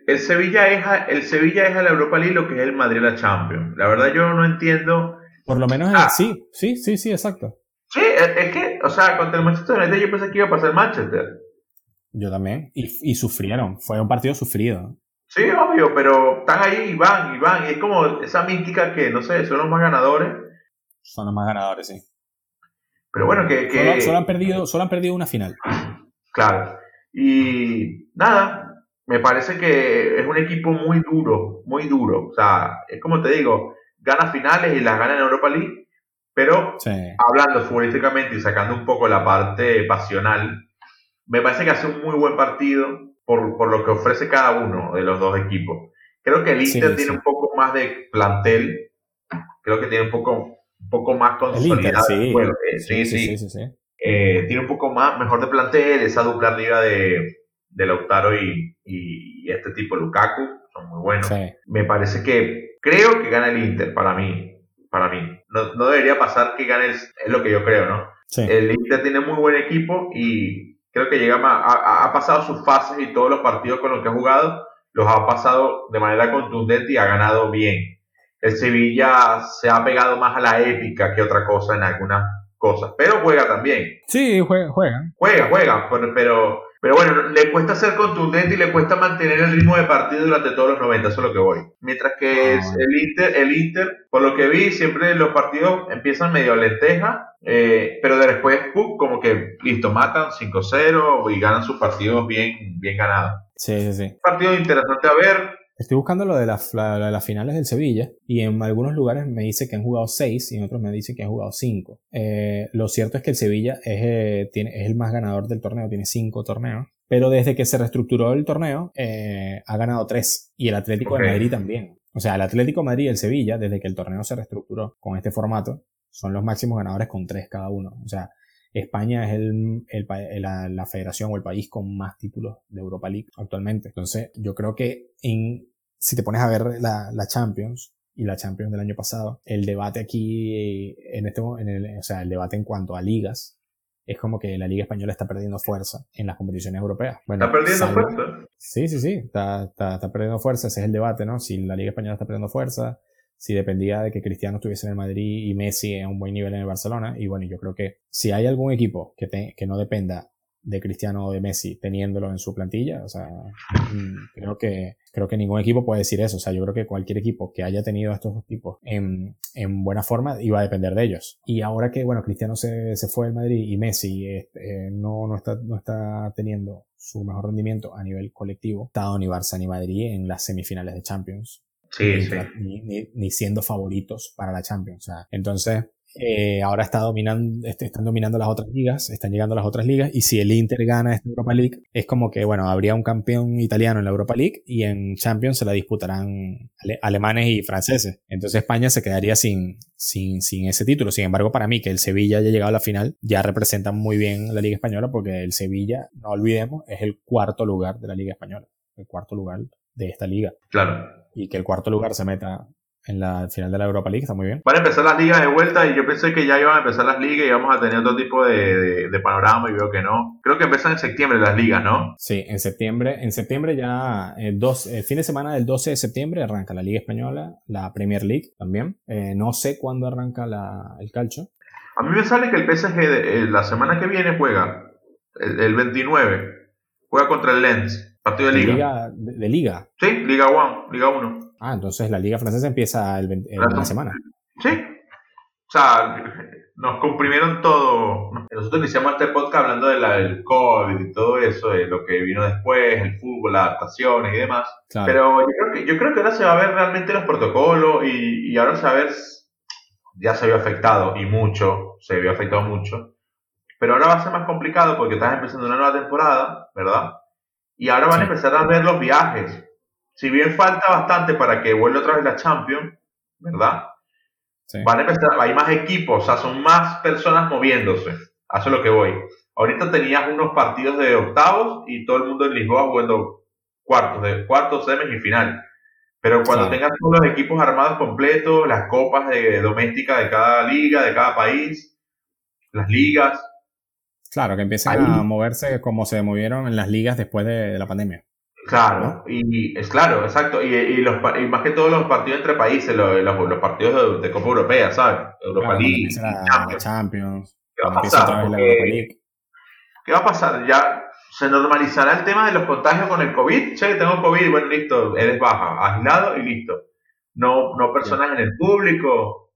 El, Sevilla es a, el Sevilla es a la Europa League lo que es el Madrid a la Champions. La verdad yo no entiendo... Por lo menos ah. sí, sí, sí, sí, exacto. Sí, es que, o sea, contra el Manchester United yo pensé que iba a pasar el Manchester. Yo también. Y, y sufrieron. Fue un partido sufrido. Sí, obvio, pero están ahí y van y van. Y es como esa mística que, no sé, son los más ganadores. Son los más ganadores, sí. Pero bueno, que... Solo, han perdido, solo han perdido una final. Claro. Y nada, me parece que es un equipo muy duro, muy duro. O sea, es como te digo, gana finales y las gana en Europa League. Pero hablando futbolísticamente y sacando un poco la parte pasional, me parece que hace un muy buen partido por, por lo que ofrece cada uno de los dos equipos. Creo que el Inter tiene un poco más de plantel, creo que tiene un poco un poco más consolidado. sí. sí, sí, sí, eh, tiene un poco más, mejor de plantel, esa dupla arriba de, de Lautaro y, y, este tipo Lukaku, son muy buenos. Me parece que creo que gana el Inter para mí. Para mí. No, no debería pasar que gane, es lo que yo creo, ¿no? El Inter tiene muy buen equipo y creo que llega más, ha, ha, pasado sus fases y todos los partidos con los que ha jugado los ha pasado de manera contundente y ha ganado bien el Sevilla se ha pegado más a la épica que otra cosa en algunas cosas, pero juega también. Sí, juega. Juega, juega, pero, Pero bueno, le cuesta ser contundente y le cuesta mantener el ritmo de partido durante todos los 90, eso es lo que voy. Mientras que ah. el Inter, el Inter, por lo que vi, siempre los partidos empiezan medio lenteja, eh, pero después, como que listo, matan 5-0 y ganan sus partidos bien, bien ganados. Sí, sí, sí. Partido interesante a ver. Estoy buscando lo de, las finales del Sevilla y en algunos lugares me dice que han jugado 6 y en otros me dice que han jugado 5. Eh, lo cierto es que el Sevilla es, eh, tiene, es el más ganador del torneo, tiene 5 torneos. Pero desde que se reestructuró el torneo, eh, ha ganado 3 y el Atlético de Madrid también. O sea, el Atlético de Madrid y el Sevilla, desde que el torneo se reestructuró con este formato, son los máximos ganadores con 3 cada uno. O sea, España es el, la, federación o el país con más títulos de Europa League actualmente. Entonces, yo creo que en, si te pones a ver la, la Champions y la Champions del año pasado, el debate aquí, en este, en el, o sea, el debate en cuanto a ligas, es como que la Liga Española está perdiendo fuerza en las competiciones europeas. ¿Está perdiendo fuerza? Sí, sí, sí, está, está, está, perdiendo fuerza, ese es el debate, ¿no? Si la Liga Española está perdiendo fuerza, si dependía de que Cristiano estuviese en el Madrid y Messi en un buen nivel en el Barcelona, y bueno, yo creo que si hay algún equipo que, que no dependa de Cristiano o de Messi teniéndolo en su plantilla. O sea, mm, creo que, creo que ningún equipo puede decir eso. O sea, yo creo que cualquier equipo que haya tenido a estos dos tipos en, en buena forma iba a depender de ellos. Y ahora que, bueno, Cristiano se, se fue del Madrid y Messi este, no, no, está, no está teniendo su mejor rendimiento a nivel colectivo, estado ni Barça ni Madrid en las semifinales de Champions. Sí, sí. Ni, ni, siendo favoritos para la Champions. O sea, entonces, eh, ahora está dominando, este, están dominando las otras ligas, están llegando las otras ligas, y si el Inter gana esta Europa League, es como que, bueno, habría un campeón italiano en la Europa League y en Champions se la disputarán alemanes y franceses. Entonces España se quedaría sin, sin, sin ese título. Sin embargo, para mí, que el Sevilla haya llegado a la final, ya representa muy bien la Liga Española, porque el Sevilla, no olvidemos, es el cuarto lugar de la Liga Española, el cuarto lugar de esta liga. Claro. Y que el cuarto lugar se meta en la final de la Europa League, está muy bien. Van a empezar las ligas de vuelta y yo pensé que ya iban a empezar las ligas y íbamos a tener otro tipo de, de, panorama y veo que no. Creo que empiezan en septiembre las ligas, ¿no? Sí, en septiembre, en septiembre ya, eh, dos, el fin de semana del 12 de septiembre arranca la Liga Española, la Premier League también. Eh, no sé cuándo arranca la, el calcio. A mí me sale que el PSG eh, la semana que viene juega, el, 29, juega contra el Lens, partido de liga. De, de liga. Sí, Liga 1, Liga 1. Ah, entonces la Liga Francesa empieza el, la semana. Sí. O sea, nos comprimieron todo. Nosotros iniciamos este podcast hablando de la, del COVID y todo eso, de lo que vino después, el fútbol, las adaptaciones y demás. Pero yo creo, que, yo creo que ahora se va a ver realmente los protocolos y, y ahora se va a ver, ya se vio afectado y mucho, se vio afectado mucho. Pero ahora va a ser más complicado porque estás empezando una nueva temporada, ¿verdad? Y ahora van a empezar a ver los viajes si bien falta bastante para que vuelva otra vez la Champions, ¿verdad? Van a empezar, hay más equipos, o sea, son más personas moviéndose. Es lo que voy. Ahorita tenías unos partidos de octavos y todo el mundo en Lisboa jugando cuartos, de cuartos, semis y final. Pero cuando tengas todos los equipos armados completos, las copas de doméstica de cada liga, de cada país, las ligas. Claro, que empiecen a moverse como se movieron en las ligas después de la pandemia. Claro, y es claro, exacto. Y, y, los, y más que todos los partidos entre países, los, los, partidos de, Copa Europea, ¿sabes? Europa League, Champions. ¿Qué va a pasar? ¿Qué va a pasar? Ya se normalizará el tema de los contagios con el COVID. Che, tengo COVID, bueno, listo, eres baja, aislado y listo. No, no personas en el público.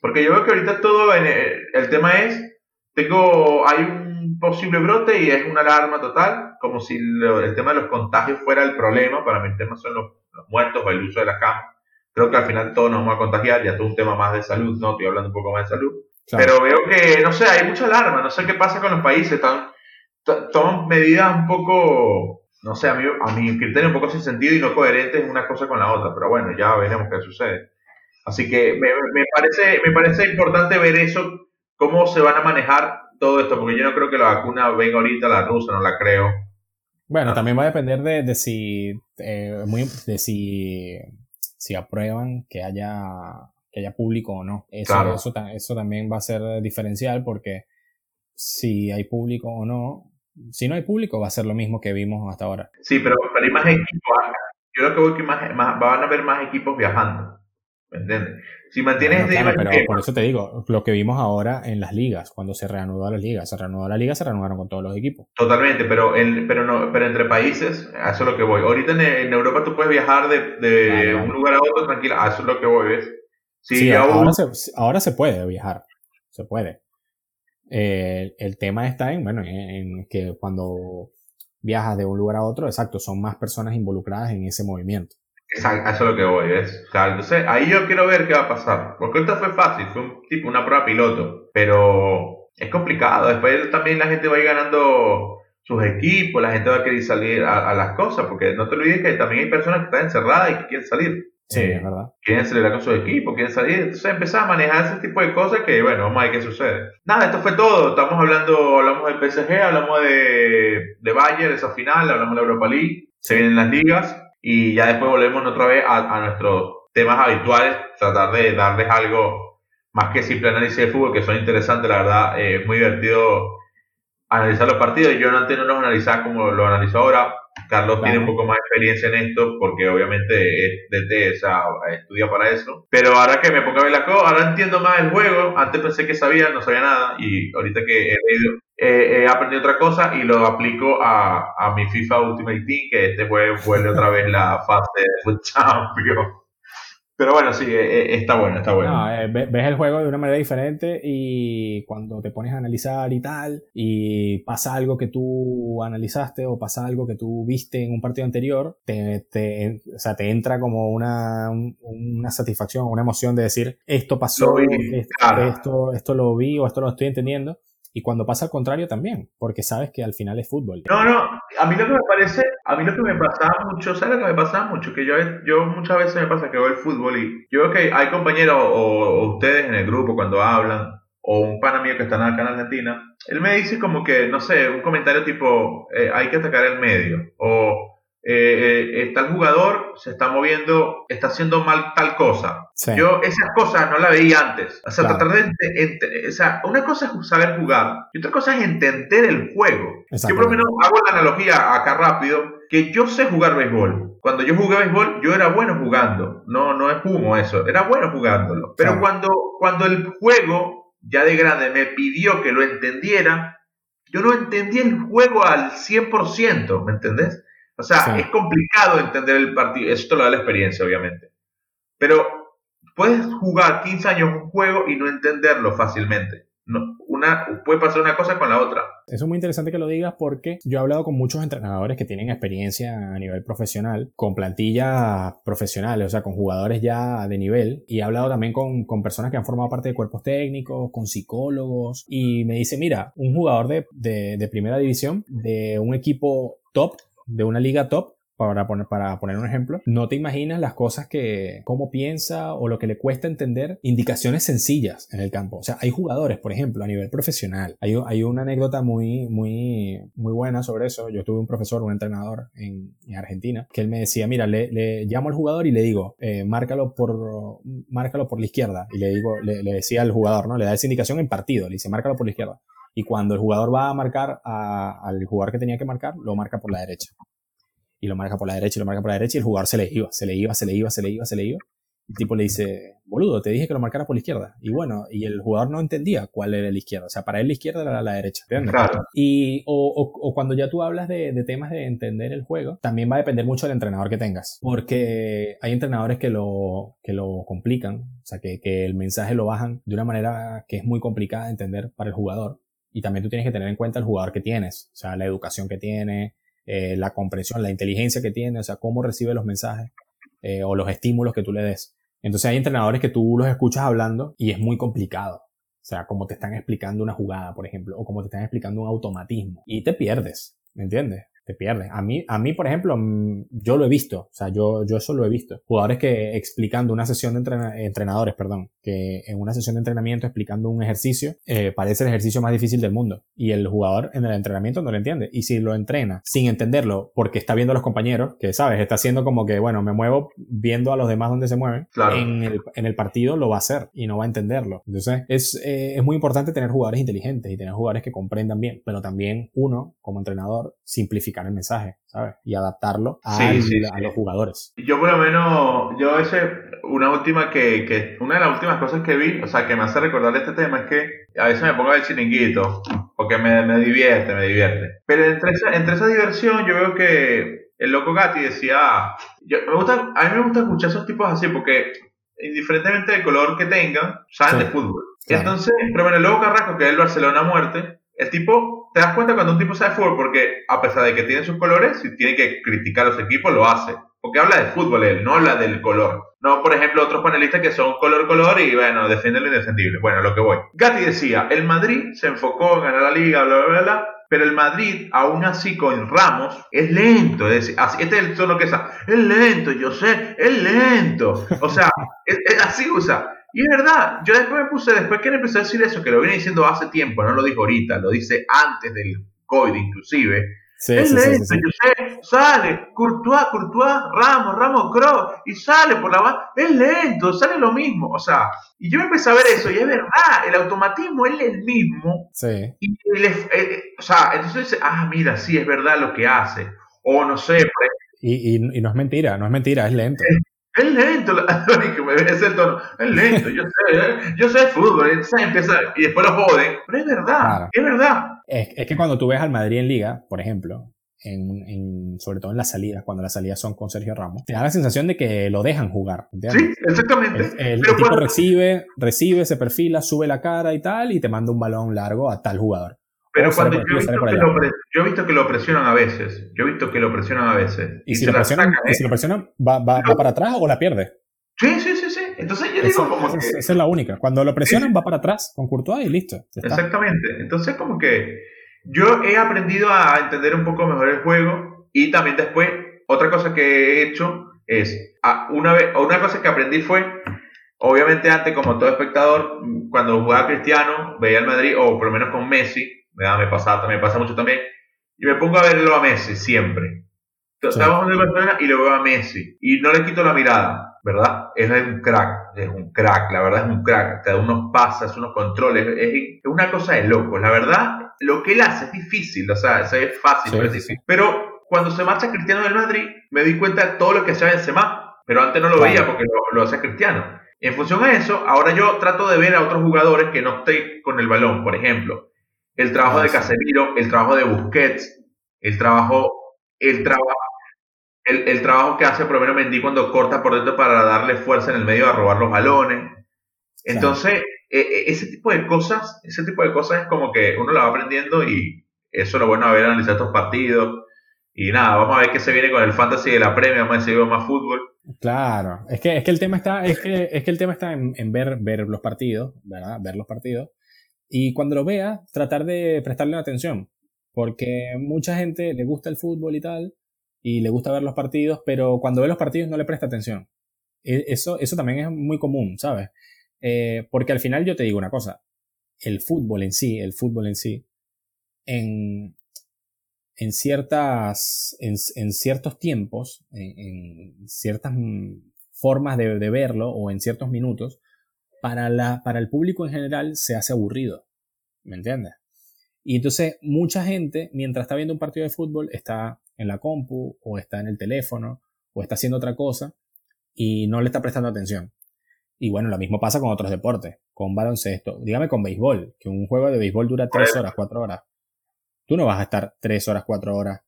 Porque yo veo que ahorita todo, el, el tema es, tengo, hay un posible brote y es una alarma total como si el tema de los contagios fuera el problema, para mí el son los, muertos o el uso de la cama. Creo que al final todos nos vamos a contagiar, ya todo un tema más de salud, ¿no? Estoy hablando un poco más de salud. Pero veo que, no sé, hay mucha alarma, no sé qué pasa con los países, están, toman medidas un poco, no sé, a mi, a mi criterio un poco sin sentido y no coherentes una cosa con la otra, pero bueno, ya veremos qué sucede. Así que me, me, parece, me parece importante ver eso, cómo se van a manejar todo esto, porque yo no creo que la vacuna venga ahorita, la rusa, no la creo. Bueno, también va a depender de, de si, eh, muy, de si, si aprueban que haya, que haya público o no. Eso, eso, eso también va a ser diferencial porque si hay público o no, si no hay público va a ser lo mismo que vimos hasta ahora. Sí, pero, hay más equipos. Yo creo que, voy que más, van a haber más equipos viajando. ¿Me entiendes? Si mantienes pero por eso te digo, lo que vimos ahora en las ligas, cuando se reanudó la liga, se reanudó la liga, se reanudaron con todos los equipos. Totalmente, pero en, pero no, pero entre países, a eso es lo que voy. Ahorita en, Europa tú puedes viajar de, un lugar a otro tranquila, a eso es lo que voy, ¿ves? Sí, ahora, se, puede viajar, se puede. Eh, el tema está en, bueno, en que cuando viajas de un lugar a otro, exacto, son más personas involucradas en ese movimiento. Exacto, eso es lo que voy, ¿ves? O sea, entonces ahí yo quiero ver qué va a pasar. Porque esto fue fácil, fue un, tipo una prueba piloto. Pero es complicado. Después también la gente va a ir ganando sus equipos, la gente va a querer salir a, las cosas. Porque no te olvides que también hay personas que están encerradas y que quieren salir. Sí, es verdad. Quieren celebrar con su equipo, quieren salir. Entonces empezar a manejar ese tipo de cosas que, bueno, vamos a ver qué sucede. Nada, esto fue todo. Estamos hablando, hablamos del PSG, hablamos de, de Bayern, esa final, hablamos de la Europa League. Se vienen las ligas y ya después volvemos otra vez a, nuestros temas habituales, tratar de darles algo más que simple análisis de fútbol, que son interesantes, la verdad, es eh, muy divertido analizar los partidos. Yo antes no los analizaba como lo analizo ahora. Carlos tiene un poco más de experiencia en esto, porque obviamente es de o sea, estudia para eso. Pero ahora que me pongo a ver las cosas, ahora entiendo más el juego. Antes pensé que sabía, no sabía nada. Y ahorita que he leído, he aprendido otra cosa y lo aplico a, a mi FIFA Ultimate Team, que este jueves vuelve otra vez la fase de Champions. Pero bueno, sí, eh, eh, está bueno, está bueno. Eh, ves el juego de una manera diferente y cuando te pones a analizar y tal, y pasa algo que tú analizaste o pasa algo que tú viste en un partido anterior, te, te, o sea, te entra como una, una satisfacción, una emoción de decir, esto pasó, esto, esto lo vi o esto lo estoy entendiendo. Y cuando pasa al contrario también, porque sabes que al final es fútbol. No, no, a mí lo que me parece, a mí lo que me pasaba mucho, ¿sabes lo que me pasaba mucho? Que yo, yo muchas veces me pasa que veo el fútbol y yo veo que hay compañeros o, ustedes en el grupo cuando hablan, o un pana mío que está acá en Argentina, él me dice como que, no sé, un comentario tipo, eh, hay que atacar el medio, o eh, eh, tal jugador se está moviendo, está haciendo mal tal cosa. Yo esas cosas no la veía antes. O sea, tratar de, o sea, una cosa es saber jugar y otra cosa es entender el juego. Yo por lo menos hago la analogía acá rápido, que yo sé jugar béisbol. Cuando yo jugué béisbol, yo era bueno jugando. No, no es humo eso, era bueno jugándolo. Pero cuando, cuando el juego, ya de grande, me pidió que lo entendiera, yo no entendí el juego al 100%, ¿me entendés? O sea, es complicado entender el partido. Eso te lo da la experiencia, obviamente. Pero puedes jugar 15 años un juego y no entenderlo fácilmente. No, una, puede pasar una cosa con la otra. Eso es muy interesante que lo digas porque yo he hablado con muchos entrenadores que tienen experiencia a nivel profesional, con plantillas profesionales, o sea, con jugadores ya de nivel, y he hablado también con, con personas que han formado parte de cuerpos técnicos, con psicólogos, y me dice, mira, un jugador de, de, de primera división, de un equipo top, de una liga top, para poner, un ejemplo, no te imaginas las cosas que, cómo piensa o lo que le cuesta entender indicaciones sencillas en el campo. O sea, hay jugadores, por ejemplo, a nivel profesional. Hay, una anécdota muy, muy, muy buena sobre eso. Yo tuve un profesor, un entrenador en, en Argentina, que él me decía, mira, le, le, llamo al jugador y le digo, eh, márcalo por, márcalo por la izquierda. Y le digo, le, le decía al jugador, ¿no? Le da esa indicación en partido. Le dice, márcalo por la izquierda. Y cuando el jugador va a marcar al jugador que tenía que marcar, lo marca por la derecha. Y lo marca por la derecha y lo marca por la derecha y el jugador se le iba, se le iba, se le iba, se le iba, se le iba. El tipo le dice, boludo, te dije que lo marcara por la izquierda. Y bueno, y el jugador no entendía cuál era la izquierda. O sea, para él la izquierda era la derecha. Claro. Y, o, o, cuando ya tú hablas de, de, temas de entender el juego, también va a depender mucho del entrenador que tengas. Porque hay entrenadores que lo, que lo complican. O sea, que, que el mensaje lo bajan de una manera que es muy complicada de entender para el jugador. Y también tú tienes que tener en cuenta el jugador que tienes, o sea, la educación que tiene, eh, la comprensión, la inteligencia que tiene, o sea, cómo recibe los mensajes eh, o los estímulos que tú le des. Entonces hay entrenadores que tú los escuchas hablando y es muy complicado. O sea, como te están explicando una jugada, por ejemplo, o como te están explicando un automatismo. Y te pierdes, ¿me entiendes? Te pierdes. A mí, a mí, por ejemplo, mm, yo lo he visto, o sea, yo, yo eso lo he visto. Jugadores que explicando una sesión de entrenadores, perdón, que en una sesión de entrenamiento explicando un ejercicio, eh, parece el ejercicio más difícil del mundo. Y el jugador en el entrenamiento no lo entiende. Y si lo entrena sin entenderlo, porque está viendo a los compañeros, que sabes, está haciendo como que, bueno, me muevo viendo a los demás donde se mueven, en, el, en el partido lo va a hacer y no va a entenderlo. Entonces, es, eh, es muy importante tener jugadores inteligentes y tener jugadores que comprendan bien, pero también uno, como entrenador, simplificar codificar el mensaje, ¿sabes? Y adaptarlo a, los jugadores. Yo por lo menos, yo ese, una última que, que, una de las últimas cosas que vi, o sea, que me hace recordar este tema es que a veces me pongo a ver chiringuito, porque me, me divierte, me divierte. Pero entre esa, entre esa diversión yo veo que el loco Gatti decía, yo, me gusta, a mí me gusta escuchar esos tipos así porque indiferentemente del color que tengan, saben de fútbol. Entonces, pero bueno, el loco Carrasco, que es el Barcelona a muerte, el tipo, te das cuenta cuando un tipo sabe fútbol porque a pesar de que tiene sus colores, si tiene que criticar a los equipos, lo hace. Porque habla de fútbol él, no habla del color. No, por ejemplo, otros panelistas que son color, color y bueno, defienden lo indefendible. Bueno, lo que voy. Gatti decía, el Madrid se enfocó en ganar la liga, bla, bla, bla, pero el Madrid, aún así con Ramos, es lento. Es decir, así, este es el tono que es, es lento, yo sé, es lento. O sea, así usa. Y es verdad, yo después me puse, después que él empezó a decir eso, que lo viene diciendo hace tiempo, no lo dijo ahorita, lo dice antes del COVID inclusive, es lento, yo sé, sale, Courtois, Courtois, Ramos, Ramos, Kroos, y sale por la base, es lento, sale lo mismo, o sea, y yo empecé a ver eso, y es verdad, el automatismo es el mismo, sí. y, eh, o sea, entonces dice, ah, mira, sí, es verdad lo que hace, o no sé, y, y, y, no es mentira, no es mentira, es lento. Es lento, es el tono, es lento, yo sé, yo sé fútbol, y después lo joden, pero es verdad, es verdad. Es, que cuando tú ves al Madrid en liga, por ejemplo, en, sobre todo en las salidas, cuando las salidas son con Sergio Ramos, te da la sensación de que lo dejan jugar. Sí, exactamente. El, tipo recibe, recibe, se perfila, sube la cara y tal, y te manda un balón largo a tal jugador. Pero cuando yo he, visto que lo, yo he visto que lo presionan a veces. Yo he visto que lo presionan a veces. ¿Y, si, lo presionan, ¿y si lo presionan, ¿va, va, va para atrás o la pierde? Sí, sí, sí, sí. Entonces yo digo como que... Esa es la única. Cuando lo presionan, va para atrás con Courtois y listo. Exactamente. Entonces como que yo he aprendido a entender un poco mejor el juego y también después, otra cosa que he hecho es, una, vez, una cosa que aprendí fue, obviamente antes como todo espectador, cuando jugaba Cristiano, veía el Madrid, o por lo menos con Messi, me pasa, me pasa mucho también. Y me pongo a verlo a Messi siempre. Estamos en el Barcelona y lo veo a Messi. Y no le quito la mirada, ¿verdad? Es un crack, es un crack, la verdad es un crack. Te da unos pases, unos controles. Es, una cosa de loco. La verdad, lo que él hace es difícil, o sea, es fácil, pero es difícil. Pero cuando se marcha Cristiano del Madrid, me di cuenta de todo lo que hacía Benzema. Pero antes no lo veía porque lo, lo hacía Cristiano. En función a eso, ahora yo trato de ver a otros jugadores que no estén con el balón, por ejemplo el trabajo de Casemiro, el trabajo de Busquets, el trabajo, el trabajo, el, trabajo que hace lo Mendy cuando corta por dentro para darle fuerza en el medio a robar los balones. Entonces, e, e, ese tipo de cosas, ese tipo de cosas es como que uno lo va aprendiendo y eso es lo bueno haber analizado estos partidos. Y nada, vamos a ver qué se viene con el fantasy de la premia, vamos a ver más fútbol. Claro, es que, es que el tema está, es que, es que el tema está en, en ver, ver los partidos, ¿verdad? Ver los partidos y cuando lo vea, tratar de prestarle atención, porque mucha gente le gusta el fútbol y tal, y le gusta ver los partidos, pero cuando ve los partidos no le presta atención. E, eso, eso también es muy común, ¿sabes? Eh, porque al final yo te digo una cosa, el fútbol en sí, el fútbol en sí, en, en ciertas, en, ciertos tiempos, en, ciertas formas de, de, verlo o en ciertos minutos, para, la, para el público en general se hace aburrido. ¿Me entiendes? Y entonces mucha gente, mientras está viendo un partido de fútbol, está en la compu o está en el teléfono o está haciendo otra cosa y no le está prestando atención. Y bueno, lo mismo pasa con otros deportes, con baloncesto, dígame con béisbol, que un juego de béisbol dura tres horas, cuatro horas. Tú no vas a estar tres horas, cuatro horas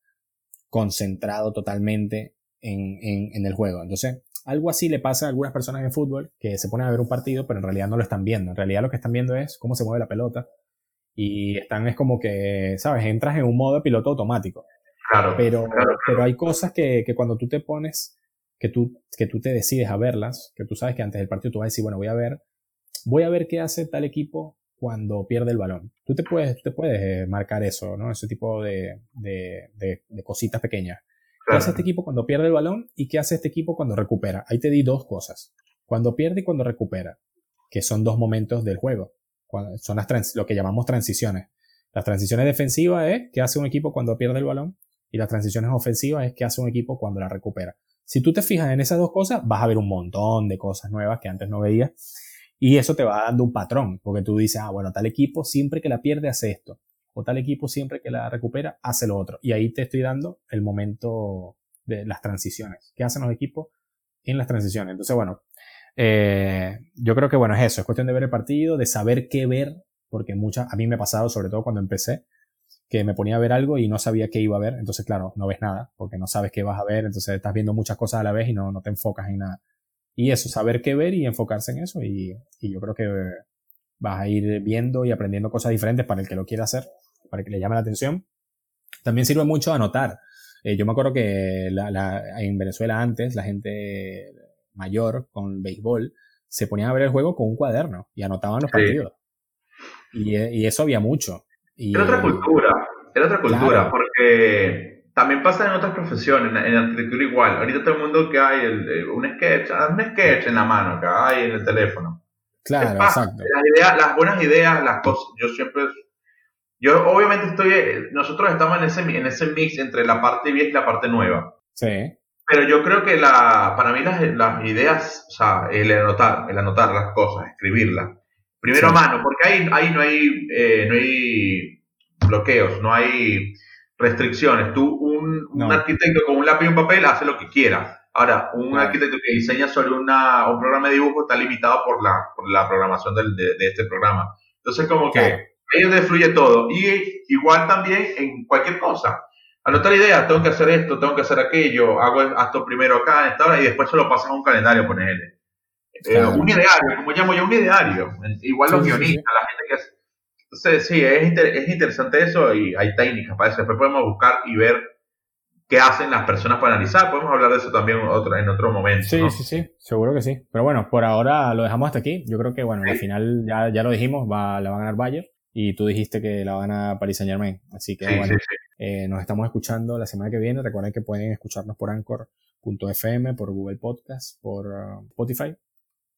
concentrado totalmente en, en, en el juego. Entonces, algo así le pasa a algunas personas en fútbol que se ponen a ver un partido, pero en realidad no lo están viendo. En realidad lo que están viendo es cómo se mueve la pelota. Y están, es como que, ¿sabes? Entras en un modo de piloto automático. Claro. Pero, pero hay cosas que, que, cuando tú te pones, que tú, que tú te decides a verlas, que tú sabes que antes del partido tú vas a decir, bueno, voy a ver, voy a ver qué hace tal equipo cuando pierde el balón. Tú te puedes, te puedes eh, marcar eso, ¿no? Ese tipo de, de, de cositas pequeñas. ¿Qué hace este equipo cuando pierde el balón y qué hace este equipo cuando recupera? Ahí te di dos cosas. Cuando pierde y cuando recupera, que son dos momentos del juego. son las lo que llamamos transiciones. Las transiciones defensivas es qué hace un equipo cuando pierde el balón y las transiciones ofensivas es qué hace un equipo cuando la recupera. Si tú te fijas en esas dos cosas, vas a ver un montón de cosas nuevas que antes no veías y eso te va dando un patrón, porque tú dices, ah, bueno, tal equipo siempre que la pierde hace esto o tal equipo siempre que la recupera hace lo otro. Y ahí te estoy dando el momento de las transiciones. ¿Qué hacen los equipos en las transiciones? Entonces, bueno, eh, yo creo que bueno, es eso, es cuestión de ver el partido, de saber qué ver, porque muchas, a mí me ha pasado, sobre todo cuando empecé, que me ponía a ver algo y no sabía qué iba a ver, entonces claro, no ves nada, porque no sabes qué vas a ver, entonces estás viendo muchas cosas a la vez y no, no te enfocas en nada. Y eso, saber qué ver y enfocarse en eso, y, y yo creo que vas a ir viendo y aprendiendo cosas diferentes para el que lo quiera hacer, para el que le llame la atención. También sirve mucho anotar. Eh, yo me acuerdo que la, la, en Venezuela antes la gente mayor con béisbol se ponían a ver el juego con un cuaderno y anotaban los partidos. Y, y, eso había mucho. Y, era otra cultura, era otra cultura, porque también pasa en otras profesiones, en, en, arquitectura igual. Ahorita todo el mundo que hay el, un sketch, un sketch en la mano, que hay en el teléfono. Claro, exacto. Las, ideas, las buenas ideas, las cosas, yo siempre yo obviamente estoy, nosotros estamos en ese, en ese mix entre la parte vieja y la parte nueva. Sí. Pero yo creo que la, para mí las, las ideas, o sea, el anotar, el anotar las cosas, escribirlas, primero sí. a mano, porque ahí, ahí no, hay, eh, no hay bloqueos, no hay restricciones. Tú, un, no. un, arquitecto con un lápiz y un papel hace lo que quiera. Ahora, un claro. arquitecto que diseña sobre una, un programa de dibujo está limitado por la, por la programación del, de, de, este programa. Entonces, como que ahí es donde fluye todo. Y igual también en cualquier cosa anotar ideas, tengo que hacer esto, tengo que hacer aquello, hago esto primero acá, en esta hora, y después se lo pasas a un calendario, ponele. Eh, un ideario, como llamo yo, un ideario. Igual sí, los guionistas, sí, la gente que es... Entonces, sí, es, inter es interesante eso y hay técnicas para eso. Después podemos buscar y ver qué hacen las personas para analizar. Podemos hablar de eso también otro, en otro momento. Sí, ¿no? sí, sí, seguro que sí. Pero bueno, por ahora lo dejamos hasta aquí. Yo creo que, bueno, al final ya, ya lo dijimos, va, la va a ganar Bayer y tú dijiste que la van a Paris Saint Germain. Así que, sí, bueno, sí, eh, nos estamos escuchando la semana que viene. Recuerden que pueden escucharnos por Anchor.fm, por Google Podcast, por uh, Spotify.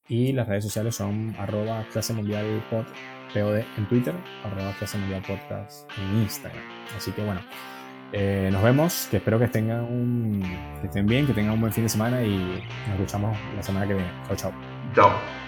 Y las redes sociales son arroba clase mundial pod, POD en Twitter, arroba clase mundial podcast en Instagram. Así que bueno, eh, nos vemos, que espero que tengan un, que estén bien, que tengan un buen fin de semana y nos escuchamos la semana que viene. Chao, chao. Chao.